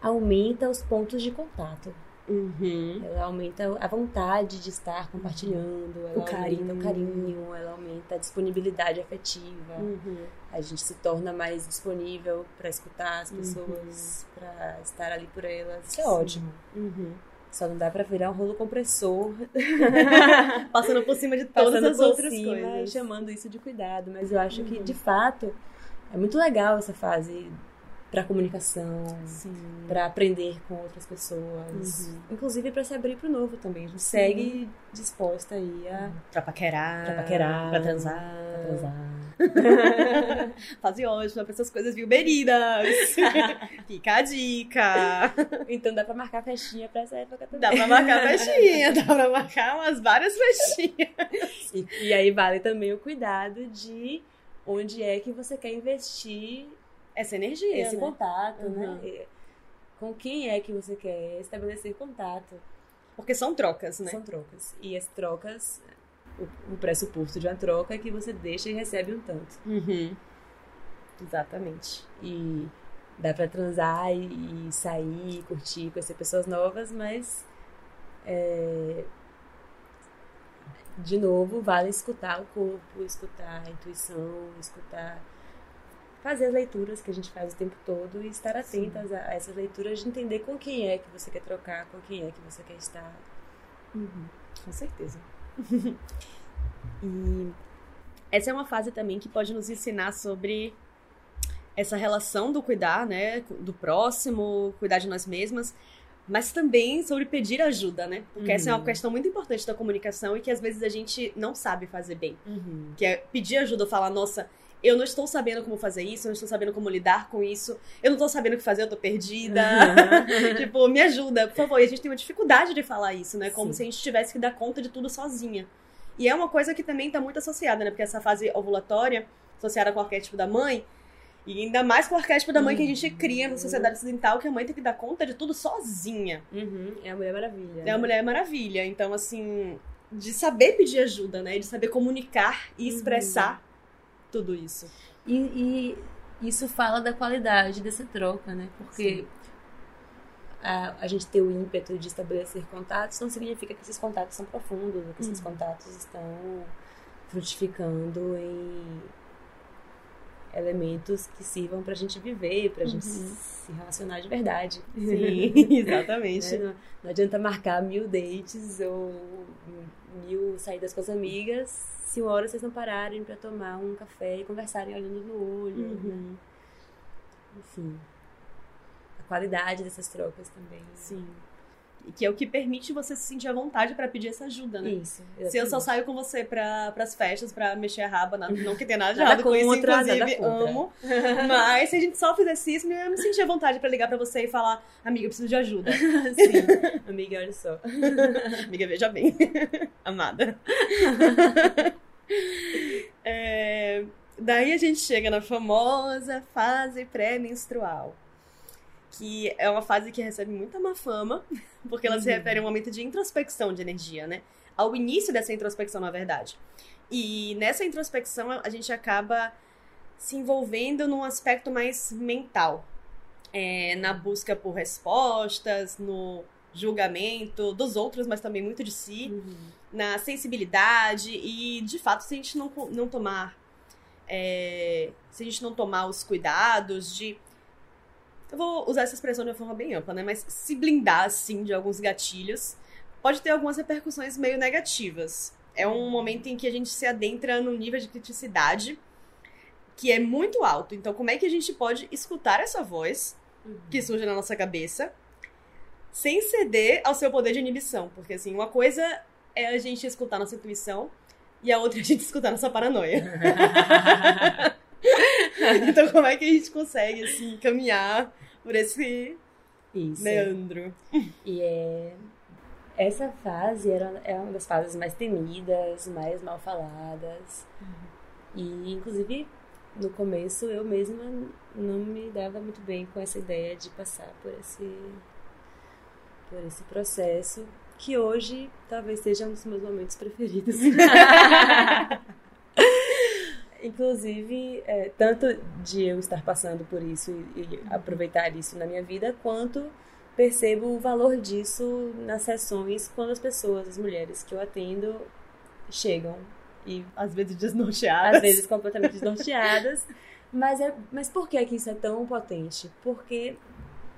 aumenta os pontos de contato. Uhum. Ela aumenta a vontade de estar compartilhando, ela O carinho. aumenta o carinho, ela aumenta a disponibilidade afetiva. Uhum. A gente se torna mais disponível para escutar as Uhum. pessoas, para estar ali por elas. Isso é ótimo. Uhum. Só não dá para virar um rolo compressor Passando por cima de todas passando as outras cima coisas. chamando isso de cuidado. Mas eu acho que, Uhum. de fato, é muito legal essa fase para comunicação, para aprender com outras pessoas, uhum. inclusive para se abrir para o novo também. A gente Sim. segue disposta aí a para paquerar, para paquerar, para transar, pra transar. Fase ótima pra essas coisas viuberinas. Fica a dica. Então dá pra marcar festinha pra essa época também. Dá pra marcar festinha, dá pra marcar umas várias festinhas. E, e aí vale também o cuidado de onde é que você quer investir essa energia, esse né? contato, né? uhum. né? Com quem é que você quer estabelecer contato? Porque são trocas, né? São trocas. E as trocas, o, o pressuposto de uma troca é que você deixa e recebe um tanto. Uhum. Exatamente. E dá pra transar e, e sair, curtir, conhecer pessoas novas, mas é, de novo, vale escutar o corpo, escutar a intuição, escutar fazer as leituras que a gente faz o tempo todo e estar atentas a, a, essas leituras de entender com quem é que você quer trocar, com quem é que você quer estar. Uhum, com certeza. e essa é uma fase também que pode nos ensinar sobre essa relação do cuidar, né, do próximo, cuidar de nós mesmas, mas também sobre pedir ajuda, né? Porque uhum. essa é uma uhum. questão muito importante da comunicação e que às vezes a gente não sabe fazer bem. Uhum. Que é pedir ajuda, falar, nossa, eu não estou sabendo como fazer isso, eu não estou sabendo como lidar com isso, eu não estou sabendo o que fazer, eu estou perdida. Uhum. tipo, me ajuda, por favor. E a gente tem uma dificuldade de falar isso, né? Como Sim. se a gente tivesse que dar conta de tudo sozinha. E é uma coisa que também está muito associada, né? Porque essa fase ovulatória, associada com o arquétipo da mãe, e ainda mais com o arquétipo da mãe que a gente cria na sociedade ocidental, que a mãe tem que dar conta de tudo sozinha. Uhum. É a Mulher Maravilha. É a Mulher Maravilha. Então, assim, de saber pedir ajuda, né? De saber comunicar e uhum. expressar uhum tudo isso. E, e, isso fala da qualidade dessa troca, né? Porque a, a, gente ter o ímpeto de estabelecer contatos não significa que esses contatos são profundos, ou que esses uhum. contatos estão frutificando em elementos que sirvam pra gente viver, pra uhum. gente se relacionar de verdade. Sim, exatamente. Né? não, não adianta marcar mil dates ou mil saídas com as amigas se uma hora vocês não pararem para tomar um café e conversarem olhando no olho, uhum. né? Enfim, a qualidade dessas trocas também. Sim. Que é o que permite você se sentir à vontade para pedir essa ajuda, né? Isso. Exatamente. Se eu só saio com você para as festas, para mexer a raba, não, não que tenha nada de errado com isso, inclusive, amo. Mas se a gente só fizesse isso, eu me sentir à vontade para ligar para você e falar, amiga, eu preciso de ajuda. Sim. amiga, olha só. amiga, veja bem. Amada. É, daí a gente chega na famosa fase pré-menstrual, que é uma fase que recebe muita má fama, porque ela uhum. se refere a um momento de introspecção de energia, né? Ao início dessa introspecção, na verdade. E nessa introspecção a gente acaba se envolvendo num aspecto mais mental, é, na busca por respostas, no julgamento dos outros, mas também muito de si. Uhum na sensibilidade e, de fato, se a gente não, não tomar. É, se a gente não tomar os cuidados de. Eu vou usar essa expressão de uma forma bem ampla, né? Mas se blindar, assim, de alguns gatilhos, pode ter algumas repercussões meio negativas. É um momento em que a gente se adentra num nível de criticidade que é muito alto. Então, como é que a gente pode escutar essa voz que uhum. surge na nossa cabeça sem ceder ao seu poder de inibição? Porque, assim, uma coisa é a gente escutar nossa intuição e a outra é a gente escutar nossa paranoia. então, como é que a gente consegue, assim, caminhar por esse Isso. meandro? E é... Essa fase era, é uma das fases mais temidas, mais mal faladas. E, inclusive, no começo eu mesma não me dava muito bem com essa ideia de passar por esse, por esse processo que hoje talvez seja um dos meus momentos preferidos. Inclusive, é, tanto de eu estar passando por isso e, e, aproveitar isso na minha vida, quanto percebo o valor disso nas sessões quando as pessoas, as mulheres que eu atendo, chegam e às vezes desnorteadas, às vezes completamente desnorteadas. Mas, é, mas por que, que isso é tão potente? Porque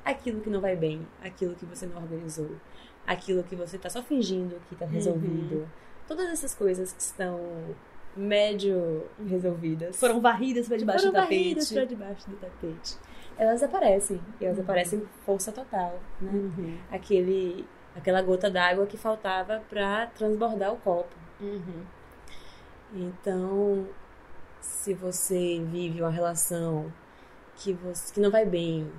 aquilo que não vai bem, aquilo que você não organizou, aquilo que você está só fingindo que está resolvido. Uhum. Todas essas coisas que estão médio resolvidas. Foram varridas para debaixo Foram do tapete. varridas para debaixo do tapete. elas aparecem. E elas aparecem com força total, né? Uhum. Aquele, aquela gota d'água que faltava para transbordar o copo. Uhum. Então, se você vive uma relação que, você, que não vai bem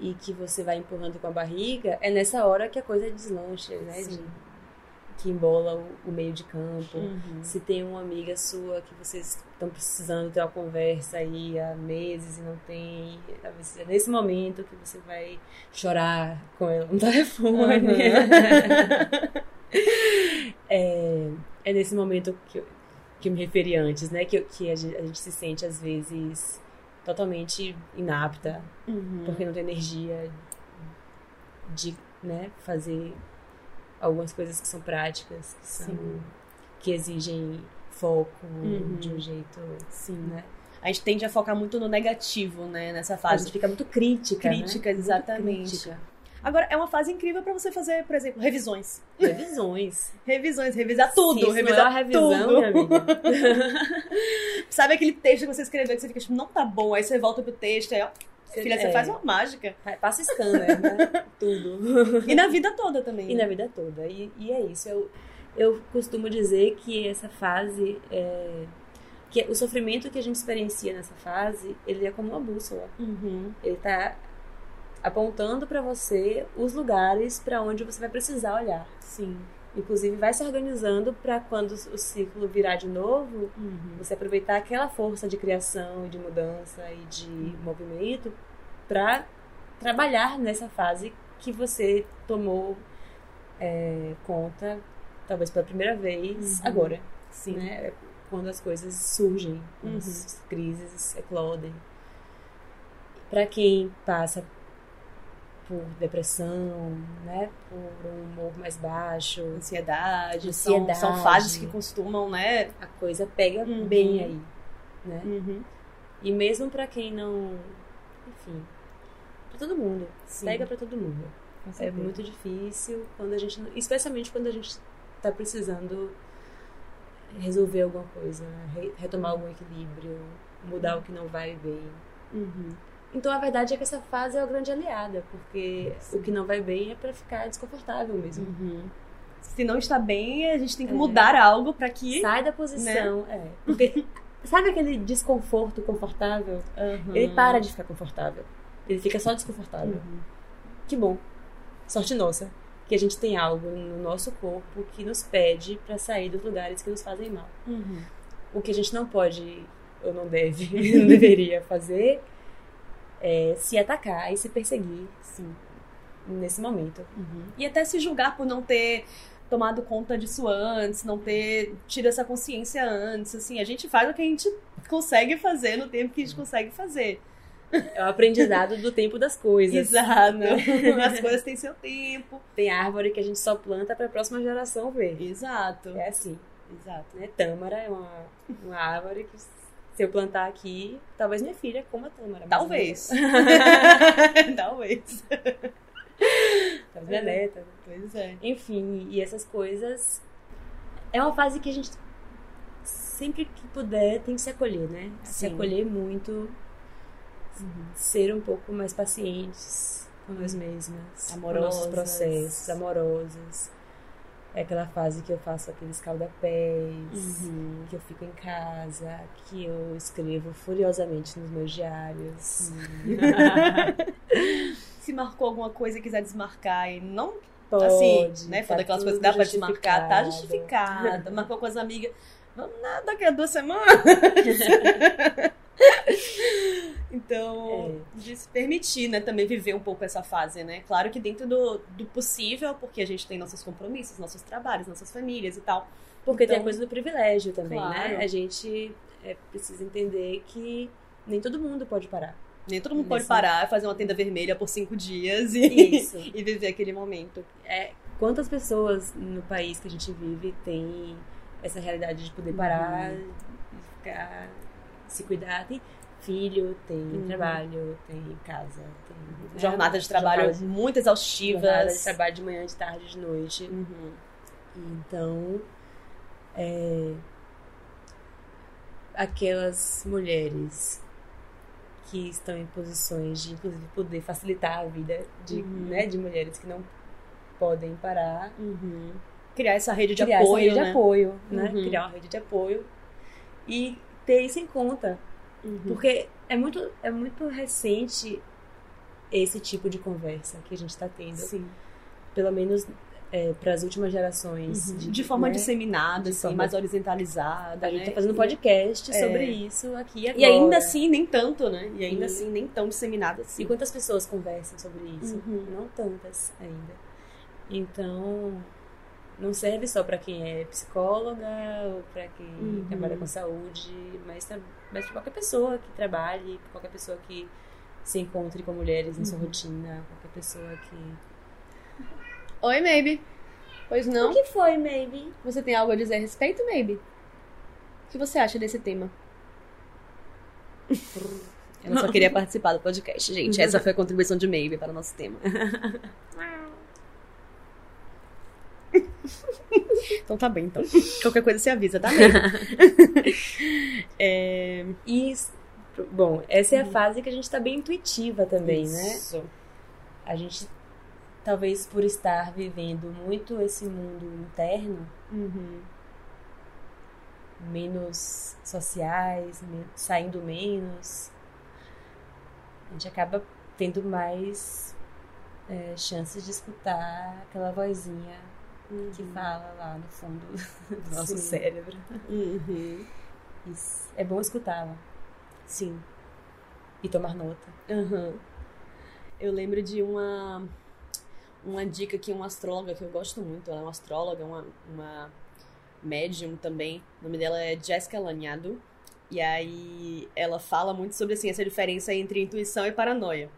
e que você vai empurrando com a barriga, é nessa hora que a coisa deslancha, né? Sim. De- que embola o, o meio de campo. Uhum. Se tem uma amiga sua que vocês estão precisando ter uma conversa aí há meses e não tem, talvez seja nesse momento que você vai chorar com ela no telefone. é, é nesse momento que eu, que eu me referi antes, né? Que, que a, gente, a gente se sente às vezes totalmente inapta, Uhum. porque não tem energia de né, fazer algumas coisas que são práticas, que, são, Sim. que exigem foco Uhum. de um jeito, Sim. né? A gente tende a focar muito no negativo, né? Nessa A fase. gente fica muito crítica, Crítica, né? Muito exatamente. crítica. Agora, é uma fase incrível pra você fazer, por exemplo, revisões. Revisões. Revisões, revisar tudo. Revisar não é uma revisão, tudo. minha amiga. Sabe aquele texto que você escreveu que você fica tipo, não tá bom, aí você volta pro texto, aí, ó, filha, você é. faz uma mágica. Passa scanner, né? Tudo. E na vida toda também. E né? na vida toda. E, e é isso. Eu, eu costumo dizer que essa fase. É, que o sofrimento que a gente experiencia nessa fase, ele é como uma bússola. Uhum. Ele tá apontando pra você os lugares pra onde você vai precisar olhar. Sim. Inclusive, vai se organizando pra quando o ciclo virar de novo, Uhum. você aproveitar aquela força de criação e de mudança e de movimento pra trabalhar nessa fase que você tomou é, conta, talvez pela primeira vez, Uhum. agora, Sim. né? Quando as coisas surgem, Uhum. as crises eclodem. Pra quem passa por depressão, né? Por um humor mais baixo, Ansiedade, Ansiedade. São, são fases que costumam, né? a coisa pega Uhum. bem aí, né? Uhum. E mesmo pra quem não, enfim, pra todo mundo, Sim. pega pra todo mundo. É muito difícil quando a gente, especialmente quando a gente tá precisando resolver alguma coisa, re- retomar algum equilíbrio, mudar o que não vai bem. Uhum. Então a verdade é que essa fase é a grande aliada, porque o que não vai bem é pra ficar desconfortável mesmo. Uhum. Se não está bem, a gente tem que É. mudar algo pra que. Sai da posição, é. Porque sabe aquele desconforto confortável? Uhum. Ele para de ficar confortável. Ele fica só desconfortável. Uhum. Que bom. Sorte nossa. Que a gente tem algo no nosso corpo que nos pede pra sair dos lugares que nos fazem mal. Uhum. O que a gente não pode ou não deve, não deveria fazer é se atacar e se perseguir Sim. nesse momento. Uhum. E até se julgar por não ter tomado conta disso antes, não ter tido essa consciência antes. Assim, a gente faz o que a gente consegue fazer no tempo que a gente consegue fazer. É o aprendizado do tempo das coisas. Exato. As coisas têm seu tempo. Tem árvore que a gente só planta pra próxima geração ver. Exato. É assim. Exato. né? Tâmara é uma, uma árvore que se eu plantar aqui, talvez minha filha coma tâmara. Talvez. não- Talvez. Talvez minha neta. né? Pois é. Enfim, e essas coisas. É uma fase que a gente, sempre que puder, tem que se acolher, né? Se Sim. acolher muito, ser um pouco mais pacientes com nós mesmas, com Amorosas. nossos processos, amorosos. É aquela fase que eu faço aqueles calda-pés, Uhum. que eu fico em casa, que eu escrevo furiosamente nos meus diários. Se marcou alguma coisa e quiser desmarcar e não Pode, assim, né? Foi tá daquelas coisas que dá pra desmarcar, tá justificada. Marcou com as amigas. Vamos nada daqui a duas semanas. então, de se permitir, né, também viver um pouco essa fase, né? Claro que dentro do, do possível, porque a gente tem nossos compromissos, nossos trabalhos, nossas famílias e tal. Porque tem a Então, coisa do privilégio também, claro. né? A gente é, precisa entender que nem todo mundo pode parar. Nem todo mundo pode Nesse- parar, fazer uma tenda vermelha por cinco dias e, e viver aquele momento. É, quantas pessoas no país que a gente vive têm essa realidade de poder parar Uhum. e ficar, se cuidar? Tem filho, tem Uhum. trabalho, tem casa, tem né? Jornada de trabalho Jornada muito exaustivas. jornada de trabalho de manhã, de tarde, de noite. Uhum. Então, é, aquelas mulheres que estão em posições de, inclusive, poder facilitar a vida de, Uhum. né, de mulheres que não podem parar. Criar essa rede de Criar apoio, essa rede né? de apoio, né? Uhum. Criar uma rede de apoio e ter isso em conta. Uhum. Porque é muito, é muito recente esse tipo de conversa que a gente está tendo. Sim. Pelo menos para as últimas gerações. Uhum. De, forma né? disseminada, De assim, forma- mais horizontalizada. A gente né? tá fazendo podcast É. sobre isso aqui e agora. E ainda assim, nem tanto, né? E ainda E- assim, nem tão disseminada assim. E quantas pessoas conversam sobre isso? Uhum. Não tantas ainda. Então, não serve só para quem é psicóloga ou para quem Uhum. trabalha com saúde, mas, mas para qualquer pessoa que trabalhe, qualquer pessoa que se encontre com mulheres na sua Uhum. rotina, qualquer pessoa que. Oi, Maybe. Pois não? O que foi, maybe? Você tem algo a dizer a respeito, Maybe? O que você acha desse tema? Ela só queria participar do podcast, gente. Essa foi a contribuição de Maybe para o nosso tema. Então tá bem, então. Qualquer coisa você avisa, tá, é... E, bom, essa é a fase que a gente tá bem intuitiva também, né? Isso. A gente, talvez por estar vivendo muito esse mundo interno, Uhum. menos sociais, saindo menos, a gente acaba tendo mais é, chances de escutar aquela vozinha que fala lá no fundo do nosso Sim. cérebro. Uhum. Isso. É bom escutá-la Sim. e tomar nota. Aham. Eu lembro de uma uma dica que uma astróloga que eu gosto muito, ela é uma astróloga, uma, uma médium também. O nome dela é Jessica Laniado. E aí ela fala muito sobre assim, essa diferença entre intuição e paranoia.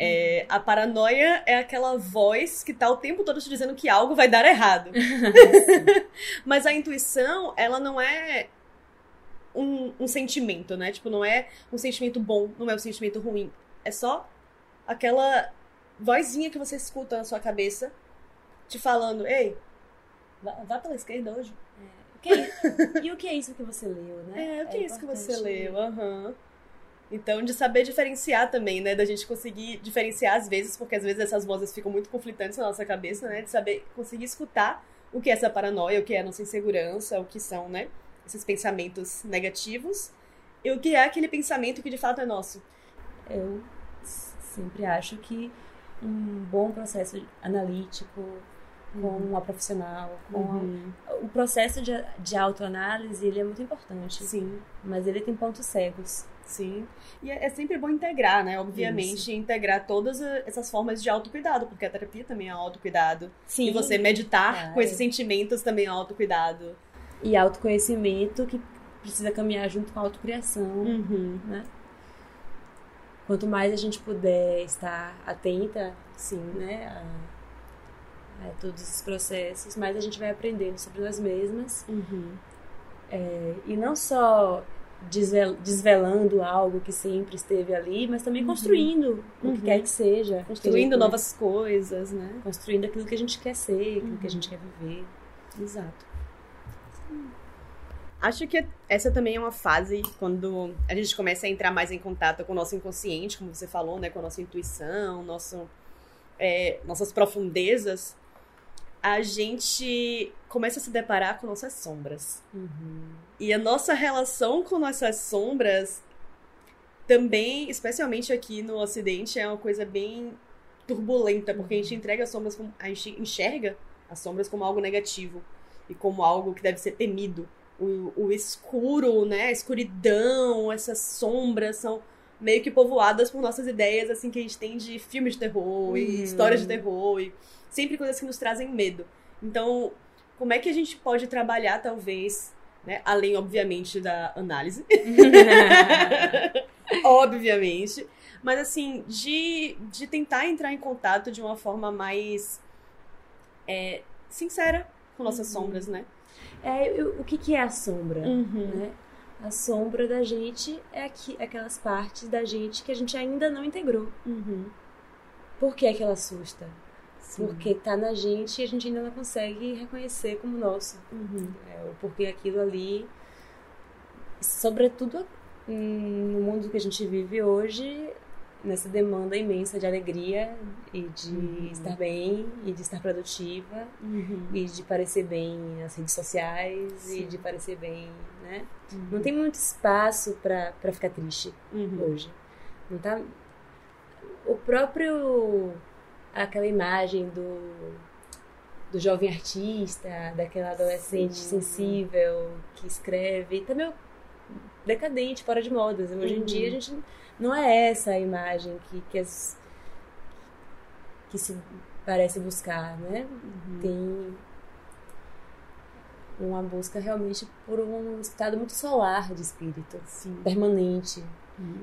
É, a paranoia é aquela voz que tá o tempo todo te dizendo que algo vai dar errado. Mas a intuição, ela não é um, um sentimento, né? Tipo, não é um sentimento bom, não é um sentimento ruim. É só aquela vozinha que você escuta na sua cabeça te falando, ei, vá, vá pela esquerda hoje. O que é- e o que é isso que você leu, né? É, o que é, isso que você leu? Aham. Então, de saber diferenciar também, né? Da gente conseguir diferenciar às vezes, porque às vezes essas vozes ficam muito conflitantes na nossa cabeça, né? De saber conseguir escutar o que é essa paranoia, o que é a nossa insegurança, o que são, né? Esses pensamentos negativos. E o que é aquele pensamento que de fato é nosso. Eu sempre acho que um bom processo analítico com uma profissional, com Uhum. o processo de, de autoanálise, ele é muito importante, Sim. mas ele tem pontos cegos. Sim. E é é sempre bom integrar, né? Obviamente, integrar todas a- essas formas de autocuidado, porque a terapia também é autocuidado. Sim. E você meditar com esses sentimentos também é autocuidado. E autoconhecimento que precisa caminhar junto com a autocriação, Uhum. né? Quanto mais a gente puder estar atenta, Sim. né, a, a todos esses processos, mais a gente vai aprendendo sobre nós mesmas Uhum. e não só desvelando algo que sempre esteve ali, mas também construindo o Uhum. que quer que seja, Construindo gente- novas coisas, né? construindo aquilo que a gente quer ser, aquilo que a Uhum. gente quer viver. Exato. Acho que essa também é uma fase quando a gente começa a entrar mais em contato com o nosso inconsciente, como você falou, né? Com a nossa intuição, nosso, é, nossas profundezas. A gente começa a se deparar com nossas sombras. E a nossa relação com nossas sombras também, especialmente aqui no Ocidente, é uma coisa bem turbulenta, porque a gente entrega as sombras como. A gente enxerga as sombras como algo negativo e como algo que deve ser temido. O, o escuro, né? A escuridão, essas sombras são meio que povoadas por nossas ideias, assim, que a gente tem de filmes de terror e Uhum. histórias de terror e sempre coisas que nos trazem medo. Então, como é que a gente pode trabalhar, talvez, né? Além, obviamente, da análise. obviamente. Mas, assim, de, de tentar entrar em contato de uma forma mais é, sincera com nossas sombras, né? É, eu- o que, que é a sombra? Uhum. né? A sombra da gente é aqui, aquelas partes da gente que a gente ainda não integrou. Uhum. Por que, que ela assusta? Sim. Porque tá na gente e a gente ainda não consegue reconhecer como nosso. Uhum. É, porque aquilo ali, sobretudo no mundo que a gente vive hoje, nessa demanda imensa de alegria e de uhum. estar bem e de estar produtiva uhum. e de parecer bem nas redes sociais Sim. e de parecer bem, né? Uhum. Não tem muito espaço para ficar triste uhum. hoje. Não tá o próprio aquela imagem do do jovem artista, daquela adolescente Sim. sensível que escreve, tá meio decadente, fora de modas. Hoje em dia a uhum. gente não é essa a imagem que, que, as, que se parece buscar, né? Uhum. Tem uma busca realmente por um estado muito solar de espírito, Sim. permanente. Uhum.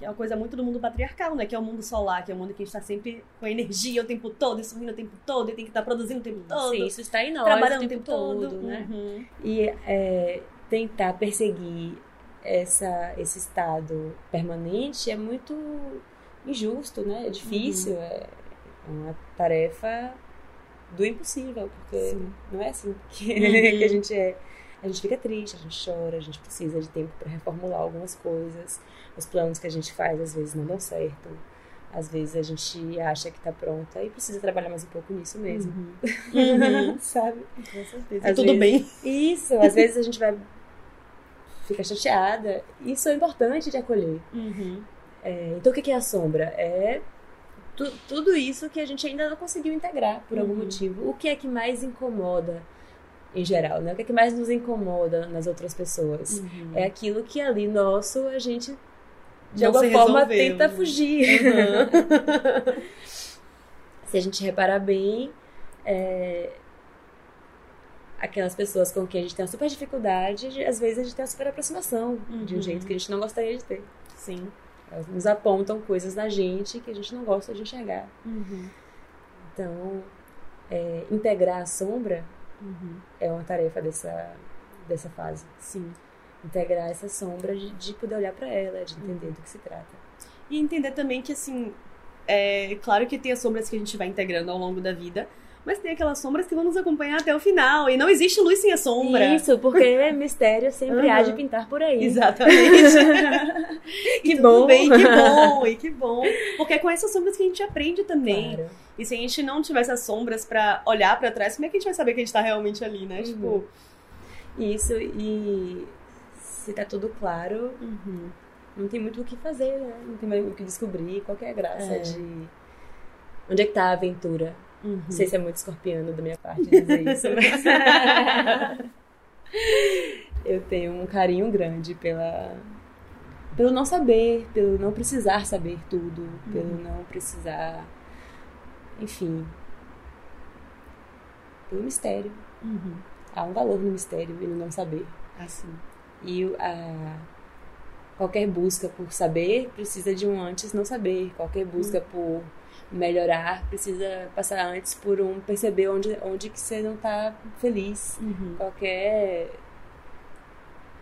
É. é uma coisa muito do mundo patriarcal, né? Que é o mundo solar, que é o mundo que a gente está sempre com energia o tempo todo, subindo o tempo todo, e tem que estar tá produzindo o tempo todo. Sim, isso está em nós trabalhando o tempo, tempo todo, todo, né? Uhum. E é, tentar perseguir essa, esse estado permanente é muito injusto, né? É difícil, uhum. é uma tarefa do impossível, porque Sim. não é assim que, uhum. que a gente é. A gente fica triste, a gente chora, a gente precisa de tempo para reformular algumas coisas. Os planos que a gente faz às vezes não dão certo. Às vezes a gente acha que está pronta e precisa trabalhar mais um pouco nisso mesmo. Uhum. Sabe? Com certeza. Às tudo vezes, bem. Isso, às vezes a gente vai fica chateada. Isso é importante de acolher. Uhum. É, então, o que é a sombra? É tu, tudo isso que a gente ainda não conseguiu integrar por uhum. algum motivo. O que é que mais incomoda em geral, né? O que é que mais nos incomoda nas outras pessoas? Uhum. É aquilo que ali nosso a gente de não alguma forma tenta fugir. Uhum. Se a gente reparar bem, é, aquelas pessoas com quem a gente tem uma super dificuldade, às vezes a gente tem uma super aproximação uhum. de um jeito que a gente não gostaria de ter. Sim. Elas nos apontam coisas na gente que a gente não gosta de enxergar. Uhum. Então, é, integrar a sombra uhum. é uma tarefa dessa, dessa fase. Sim. Integrar essa sombra de, de poder olhar para ela, de entender uhum. do que se trata. E entender também que, assim, é claro que tem as sombras que a gente vai integrando ao longo da vida, mas tem aquelas sombras que vão nos acompanhar até o final. E não existe luz sem a sombra. Isso, porque mistério sempre uhum. há de pintar por aí. Exatamente. que bom. Bem, que bom, e que bom. Porque é com essas sombras que a gente aprende também. Claro. E se a gente não tiver essas sombras para olhar para trás, como é que a gente vai saber que a gente tá realmente ali, né? Uhum. Tipo. Isso, e se tá tudo claro, uhum. não tem muito o que fazer, né? Não tem mais o que descobrir. Qual é a graça é. de. Onde é que tá a aventura? Uhum. Não sei se é muito escorpiano da minha parte dizer isso, mas. eu tenho um carinho grande pela. pelo não saber, pelo não precisar saber tudo, uhum. pelo não precisar. Enfim. Pelo mistério. Uhum. Há um valor no mistério e no não saber. Assim. E a qualquer busca por saber precisa de um antes não saber. Qualquer busca uhum. por melhorar precisa passar antes por um perceber onde, onde que você não está feliz. Uhum. Qualquer.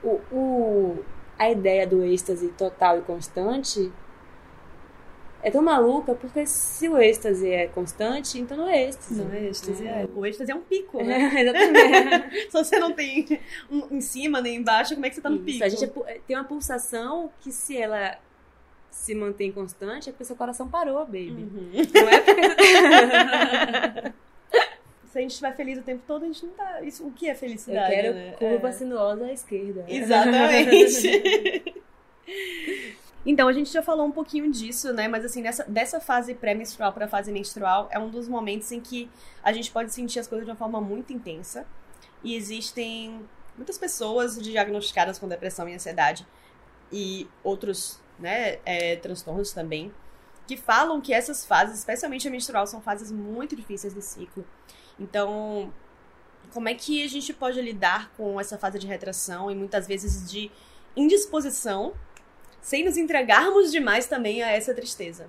O, o, a ideia do êxtase total e constante é tão maluca porque se o êxtase é constante, então não é êxtase. Não é êxtase, é. é. O êxtase é um pico, né? É, exatamente. se você não tem um em cima nem embaixo, como é que você tá no Isso, pico? A gente é, tem uma pulsação que se ela se mantém constante é porque seu coração parou, baby. Uhum. Não é porque... se a gente estiver feliz o tempo todo, a gente não tá. Isso, o que é felicidade? Eu quero né? curva é. sinuosa à esquerda. Exatamente. Então, a gente já falou um pouquinho disso, né? Mas assim, nessa, dessa fase pré-menstrual para a fase menstrual, é um dos momentos em que a gente pode sentir as coisas de uma forma muito intensa. E existem muitas pessoas diagnosticadas com depressão e ansiedade e outros né, é, transtornos também, que falam que essas fases, especialmente a menstrual, são fases muito difíceis do ciclo. Então, como é que a gente pode lidar com essa fase de retração e muitas vezes de indisposição, sem nos entregarmos demais também a essa tristeza?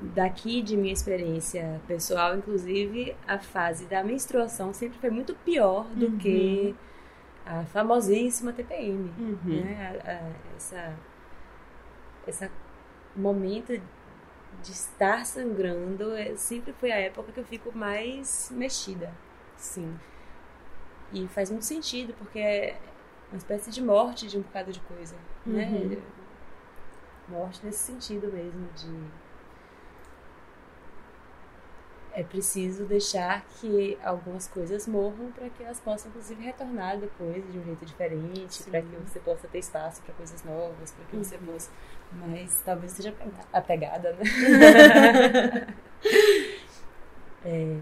Daqui de minha experiência pessoal, inclusive, a fase da menstruação sempre foi muito pior do uhum. que a famosíssima TPM. Uhum. Né? A, a, essa esse momento de estar sangrando é, sempre foi a época que eu fico mais mexida. Sim. E faz muito sentido, porque é, uma espécie de morte de um bocado de coisa, né? Uhum. Morte nesse sentido mesmo, de é preciso deixar que algumas coisas morram para que elas possam, inclusive, retornar depois de um jeito diferente, para que você possa ter espaço para coisas novas, para que você Uhum. possa. Mas talvez seja apegada, né? É,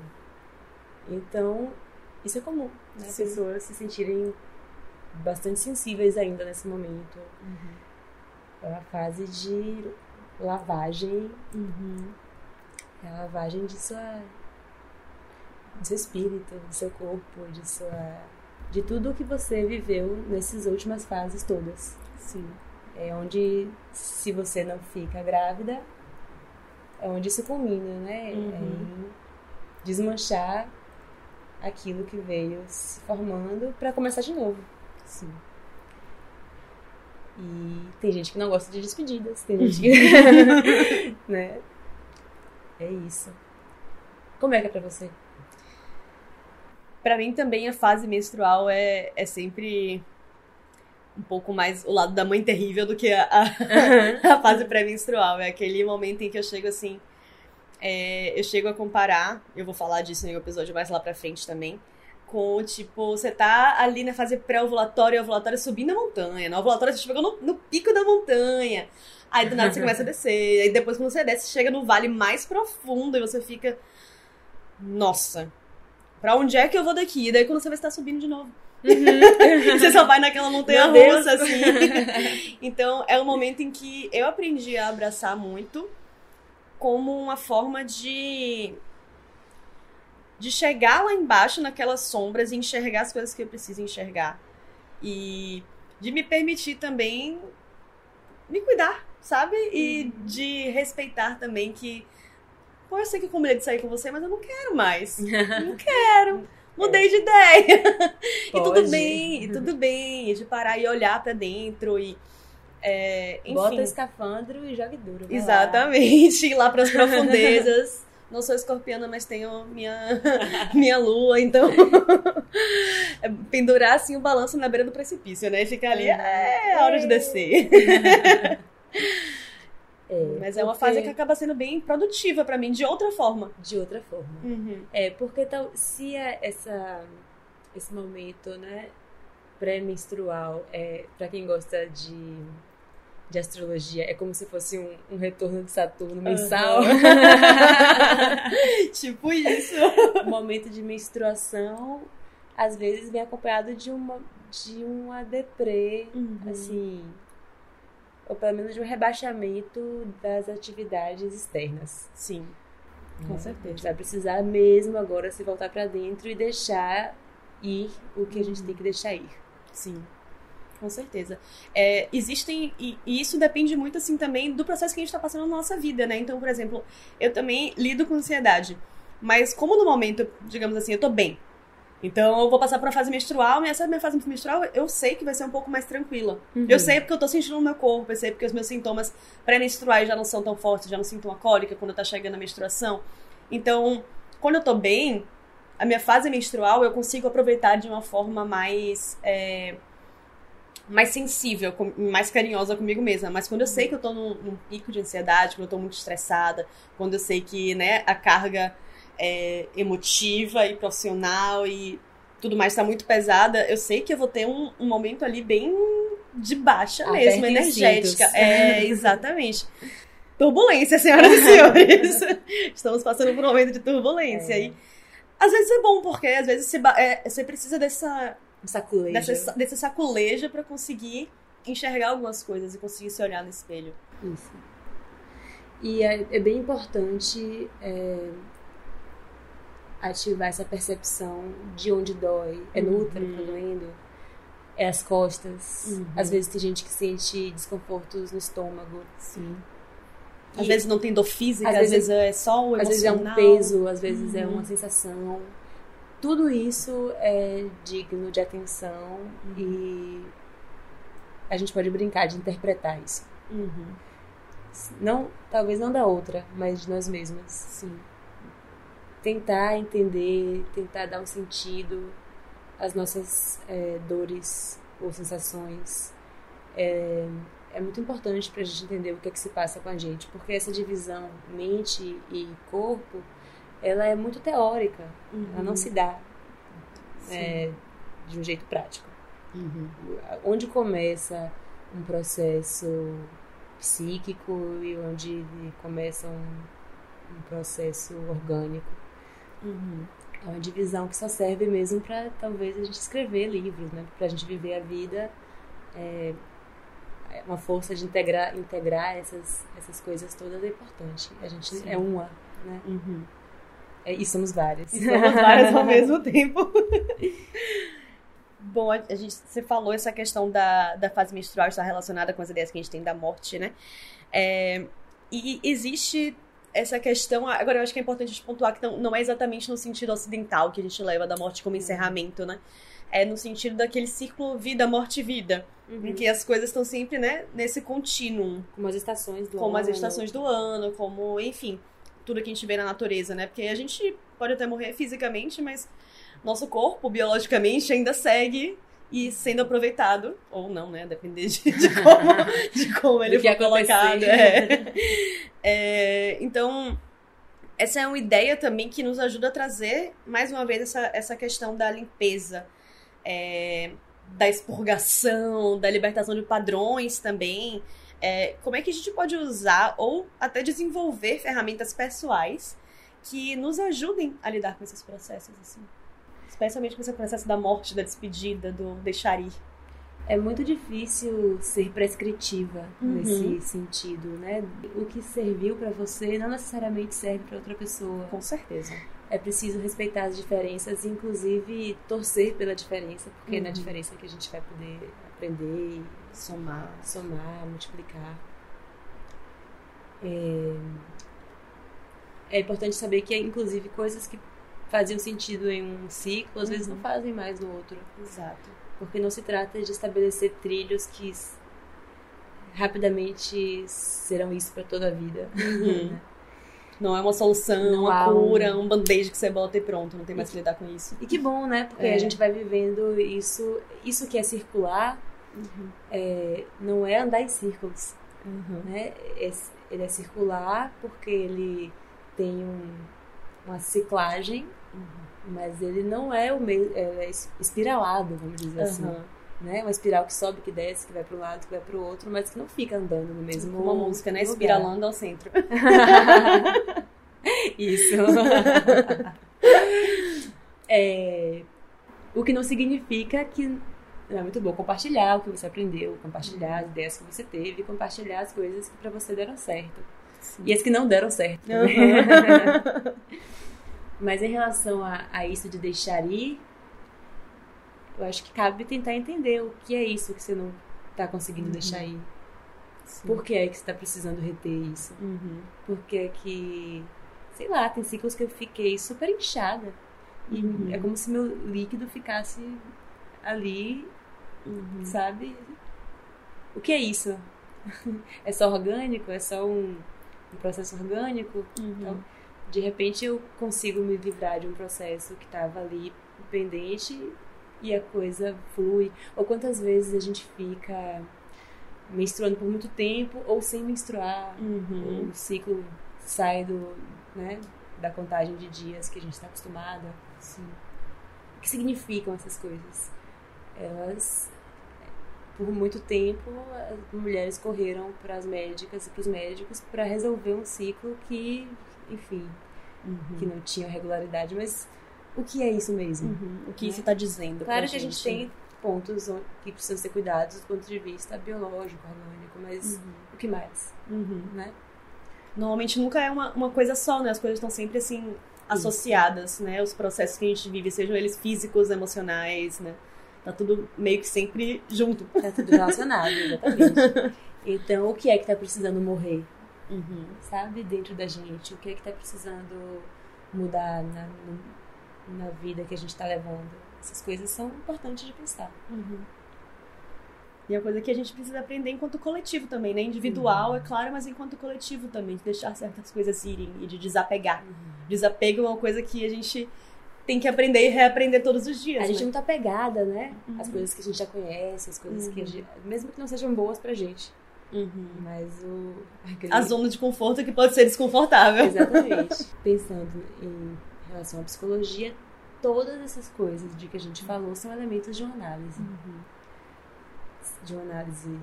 Então, isso é comum, né? As pessoas se sentirem bastante sensíveis ainda nesse momento. É uma fase de lavagem é a lavagem de sua do seu espírito, do seu corpo, de sua de tudo que você viveu nessas últimas fases todas. Sim. É onde se você não fica grávida, é onde isso culmina, né? Uhum. É em desmanchar aquilo que veio se formando para começar de novo. Sim. E tem gente que não gosta de despedidas, tem gente que. né? É isso. Como é que é pra você? Pra mim também a fase menstrual é, é sempre um pouco mais o lado da mãe terrível do que a, a, a fase pré-menstrual. É aquele momento em que eu chego assim. é, eu chego a comparar, eu vou falar disso em um episódio mais lá pra frente também. Com, tipo, você tá ali na fase pré-ovulatória e ovulatória subindo a montanha. Na ovulatória você chegou no, no pico da montanha. Aí do nada você começa a descer. Aí depois, quando você desce, você chega no vale mais profundo e você fica. Nossa, pra onde é que eu vou daqui? E daí quando você vai estar subindo de novo. você só vai naquela montanha russa, assim. então, é um momento em que eu aprendi a abraçar muito como uma forma de. De chegar lá embaixo naquelas sombras e enxergar as coisas que eu preciso enxergar. E de me permitir também me cuidar, sabe? E de respeitar também que. Pô, eu sei que eu combinei de sair com você, mas eu não quero mais. Não quero. Mudei de ideia. E tudo Pode. bem, e tudo bem. E de parar e olhar pra dentro e. É, enfim. Bota o escafandro e jogue duro. vai lá. Exatamente, ir lá pras profundezas. Não sou escorpiana, mas tenho minha, minha lua, então. é pendurar assim o balanço na beira do precipício, né? E ficar ali, Uhum. é hora de descer. É, Mas é uma porque- fase que acaba sendo bem produtiva pra mim, de outra forma. De outra forma. Uhum. É, porque tal, se é essa, esse momento, né, pré-menstrual, é, para quem gosta de, de astrologia, é como se fosse um, um retorno de Saturno mensal. tipo isso. o momento de menstruação, às vezes, vem acompanhado de uma, de uma deprê, assim, ou pelo menos de um rebaixamento das atividades externas. Sim, com A certeza. gente vai precisar mesmo agora se voltar pra dentro e deixar ir o que a gente tem que deixar ir. Sim, com certeza. É, existem, e, e isso depende muito, assim, também do processo que a gente tá passando na nossa vida, né? Então, por exemplo, eu também lido com ansiedade. Mas como no momento, digamos assim, eu tô bem. Então, eu vou passar por uma fase menstrual, e essa minha fase menstrual, eu sei que vai ser um pouco mais tranquila. Eu sei porque eu tô sentindo no meu corpo, eu sei porque os meus sintomas pré-menstruais já não são tão fortes, já não sinto uma cólica quando tá chegando a menstruação. Então, quando eu tô bem, a minha fase menstrual eu consigo aproveitar de uma forma mais. é, mais sensível, com- mais carinhosa comigo mesma. Mas quando eu sei que eu tô num, num pico de ansiedade, quando eu tô muito estressada, quando eu sei que, né, a carga é, emotiva e profissional e tudo mais tá muito pesada, eu sei que eu vou ter um, um momento ali bem de baixa mesmo, energética. cintos. É, exatamente. Turbulência, senhoras e senhores. Estamos passando por um momento de turbulência. É. E às vezes é bom, porque às vezes você, é, você precisa dessa, Saculejo. dessa, desse saculejo pra conseguir enxergar algumas coisas e conseguir se olhar no espelho. Isso. E é, é bem importante é, ativar essa percepção de onde dói. É no útero que tá doendo? É as costas. Uhum. Às vezes tem gente que sente desconfortos no estômago. Sim. Às E- vezes não tem dor física, Às às, vezes- vezes, é só o Às vezes é um emocional. peso, às vezes é Uhum. uma sensação. Tudo isso é digno de atenção e a gente pode brincar de interpretar isso. Uhum. Não, talvez não da outra, mas de nós mesmas. Sim. Tentar entender, tentar dar um sentido às nossas é, dores ou sensações. É, é muito importante para a gente entender o que é que se passa com a gente, porque essa divisão mente e corpo, ela é muito teórica, uhum. ela não se dá é, de um jeito prático. Uhum. Onde começa um processo psíquico e onde começa um, um processo orgânico. Uhum. É uma divisão que só serve mesmo para talvez a gente escrever livros, né? Para a gente viver a vida é, é, uma força de integrar, integrar essas, essas coisas todas é importante. A gente Sim. é uma, né? Uhum. É, e somos várias. E somos várias ao mesmo tempo. Bom, a gente, você falou essa questão da, da fase menstrual está relacionada com as ideias que a gente tem da morte, né? É, e existe essa questão. Agora, eu acho que é importante a gente pontuar que não, não é exatamente no sentido ocidental que a gente leva da morte como encerramento, né? É no sentido daquele círculo vida, morte, vida. Uhum. Em que as coisas estão sempre, né, nesse contínuo. Como as estações do como ano. Como as estações do ano, como, enfim, tudo que a gente vê na natureza, né? Porque a gente pode até morrer fisicamente, mas nosso corpo, biologicamente, ainda segue e sendo aproveitado, ou não, né? Depender de, de como, de como ele foi colocado. É. É, então, essa é uma ideia também que nos ajuda a trazer, mais uma vez, essa, essa questão da limpeza, é, da expurgação, da libertação de padrões também. É, como é que a gente pode usar ou até desenvolver ferramentas pessoais que nos ajudem a lidar com esses processos, assim? especialmente com esse processo da morte, da despedida, do deixar ir. É muito difícil ser prescritiva uhum. nesse sentido, né? O que serviu para você não necessariamente serve para outra pessoa. Com certeza. É preciso respeitar as diferenças, inclusive torcer pela diferença, porque uhum. é na diferença que a gente vai poder aprender, somar, somar, multiplicar. É... é importante saber que, inclusive, coisas que faziam sentido em um ciclo, às uhum. vezes não uhum. fazem mais no outro. Exato. Porque não se trata de estabelecer trilhos que rapidamente serão isso para toda a vida. Uhum. Não é uma solução, não uma cura, um... um band-aid que você bota e pronto, não tem mais que lidar com isso. E que bom, né? Porque é. a gente vai vivendo isso, isso que é circular, uhum. é, não é andar em círculos. Uhum. Né? É, ele é circular porque ele tem um, uma ciclagem Uhum. Mas ele não é o meio. É espiralado, vamos dizer assim. Né? Uma espiral que sobe, que desce, que vai para um lado, que vai para o outro, mas que não fica andando no mesmo Uma música, né? Espiralando ao centro. Isso. é, o que não significa que é muito bom compartilhar o que você aprendeu, compartilhar as ideias que você teve, compartilhar as coisas que para você deram certo. Sim. E as que não deram certo. Uhum. Mas em relação a, a isso de deixar ir, eu acho que cabe tentar entender o que é isso que você não está conseguindo uhum. deixar ir. Sim. Por que é que você está precisando reter isso? Uhum. Por que é que, sei lá, tem ciclos que eu fiquei super inchada. E uhum. é como se meu líquido ficasse ali, uhum. sabe? O que é isso? é só orgânico? É só um, um processo orgânico? Uhum. Então, de repente eu consigo me livrar de um processo que estava ali pendente e a coisa flui. Ou quantas vezes a gente fica menstruando por muito tempo ou sem menstruar, uhum. o ciclo sai do, né, da contagem de dias que a gente está acostumada. Sim. O que significam essas coisas? Elas, por muito tempo, as mulheres correram para as médicas e para os médicos para resolver um ciclo que enfim, uhum. que não tinha regularidade, mas o que é isso mesmo? Uhum. O que né? isso está dizendo? Claro que a gente tem pontos que precisam ser cuidados do ponto de vista biológico, harmônico, mas uhum. o que mais? Uhum. Né? Normalmente nunca é uma, uma coisa só, né? As coisas estão sempre assim associadas, Isso. né? Os processos que a gente vive, sejam eles físicos, emocionais, né? Tá tudo meio que sempre junto. Tá tudo relacionado, exatamente. Então, o que é que tá precisando morrer? Uhum. sabe? Dentro da gente. O que é que tá precisando mudar na, na vida que a gente tá levando. Essas coisas são importantes de pensar. Uhum. E é uma coisa que a gente precisa aprender enquanto coletivo também, né? Individual, uhum. é claro, mas enquanto coletivo também, de deixar certas coisas irem e de desapegar. Uhum. Desapego é uma coisa que a gente tem que aprender e reaprender todos os dias. A gente né? é muito apegada, né? Uhum. As coisas que a gente já conhece, as coisas que a Uhum. gente. Mesmo que não sejam boas pra gente. Uhum. Mas o. aquele- A zona de conforto que pode ser desconfortável. Exatamente. Pensando em relação à psicologia, todas essas coisas de que a gente falou são elementos de uma análise. De uma análise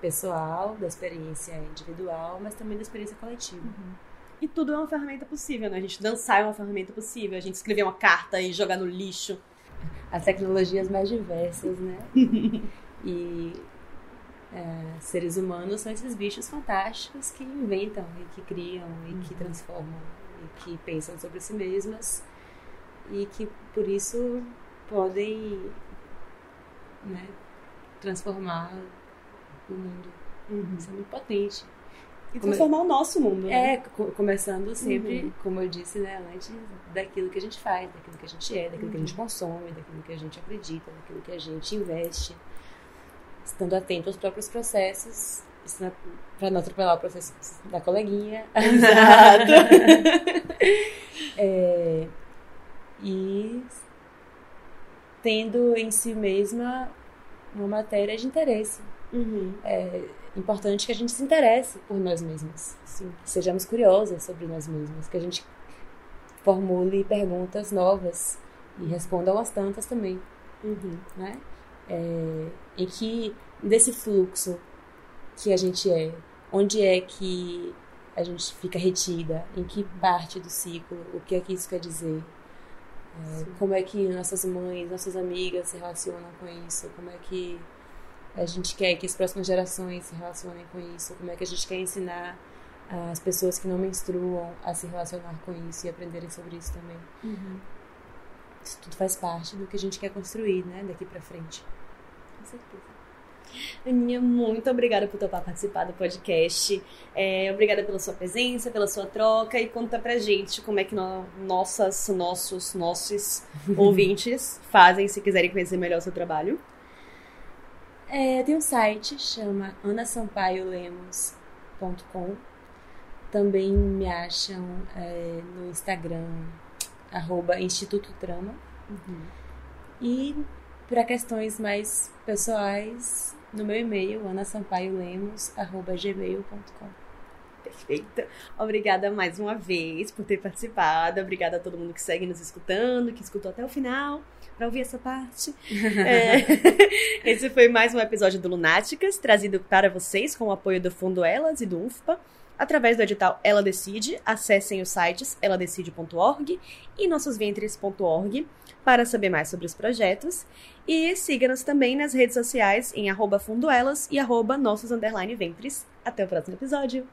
pessoal, da experiência individual, mas também da experiência coletiva. E tudo é uma ferramenta possível, né? A gente dançar é uma ferramenta possível, a gente escrever uma carta e jogar no lixo. As tecnologias mais diversas, né? e é, seres humanos são esses bichos fantásticos que inventam e que criam e que transformam e que pensam sobre si mesmas e que por isso podem né, transformar o mundo. Isso é muito potente. E transformar o nosso mundo, né? É, co- começando sempre, Uhum. como eu disse, né, antes, daquilo que a gente faz, daquilo que a gente é, daquilo que a Uhum. gente consome, daquilo que a gente acredita, daquilo que a gente investe, estando atento aos próprios processos, para não atropelar o processo da coleguinha. Exato. É, e tendo em si mesma uma matéria de interesse. Uhum. É importante que a gente se interesse por nós mesmos. Sim. que sejamos curiosas sobre nós mesmos, que a gente formule perguntas novas e respondam as tantas também, Uhum. né? É, em que desse fluxo que a gente é, onde é que a gente fica retida, em que parte do ciclo, o que é que isso quer dizer, É, como é que nossas mães, nossas amigas se relacionam com isso, como é que a gente quer que as próximas gerações se relacionem com isso, como é que a gente quer ensinar as pessoas que não menstruam a se relacionar com isso e aprenderem sobre isso também. Uhum. Isso tudo faz parte do que a gente quer construir, né, daqui pra frente. Com certeza. Aninha, muito obrigada por topar participar do podcast. É, obrigada pela sua presença, pela sua troca e conta pra gente como é que no- nossas, nossos, nossos ouvintes fazem se quiserem conhecer melhor o seu trabalho. É, tem um site, chama anasampaiolemos.com. Também me acham é, no Instagram, arroba Instituto Trama. E para questões mais pessoais, no meu e-mail, anasampaiolemos.gmail.com. Perfeita. Obrigada mais uma vez por ter participado. Obrigada a todo mundo que segue nos escutando, que escutou até o final, para ouvir essa parte. É, Esse foi mais um episódio do Lunáticas, trazido para vocês com o apoio do Fundo Elas e do UFPA. Através do edital Ela Decide, acessem os sites eladecide.org e nossosventres.org para saber mais sobre os projetos. E siga-nos também nas redes sociais em arroba fundoelas e arroba nossos ventres. Até o próximo episódio!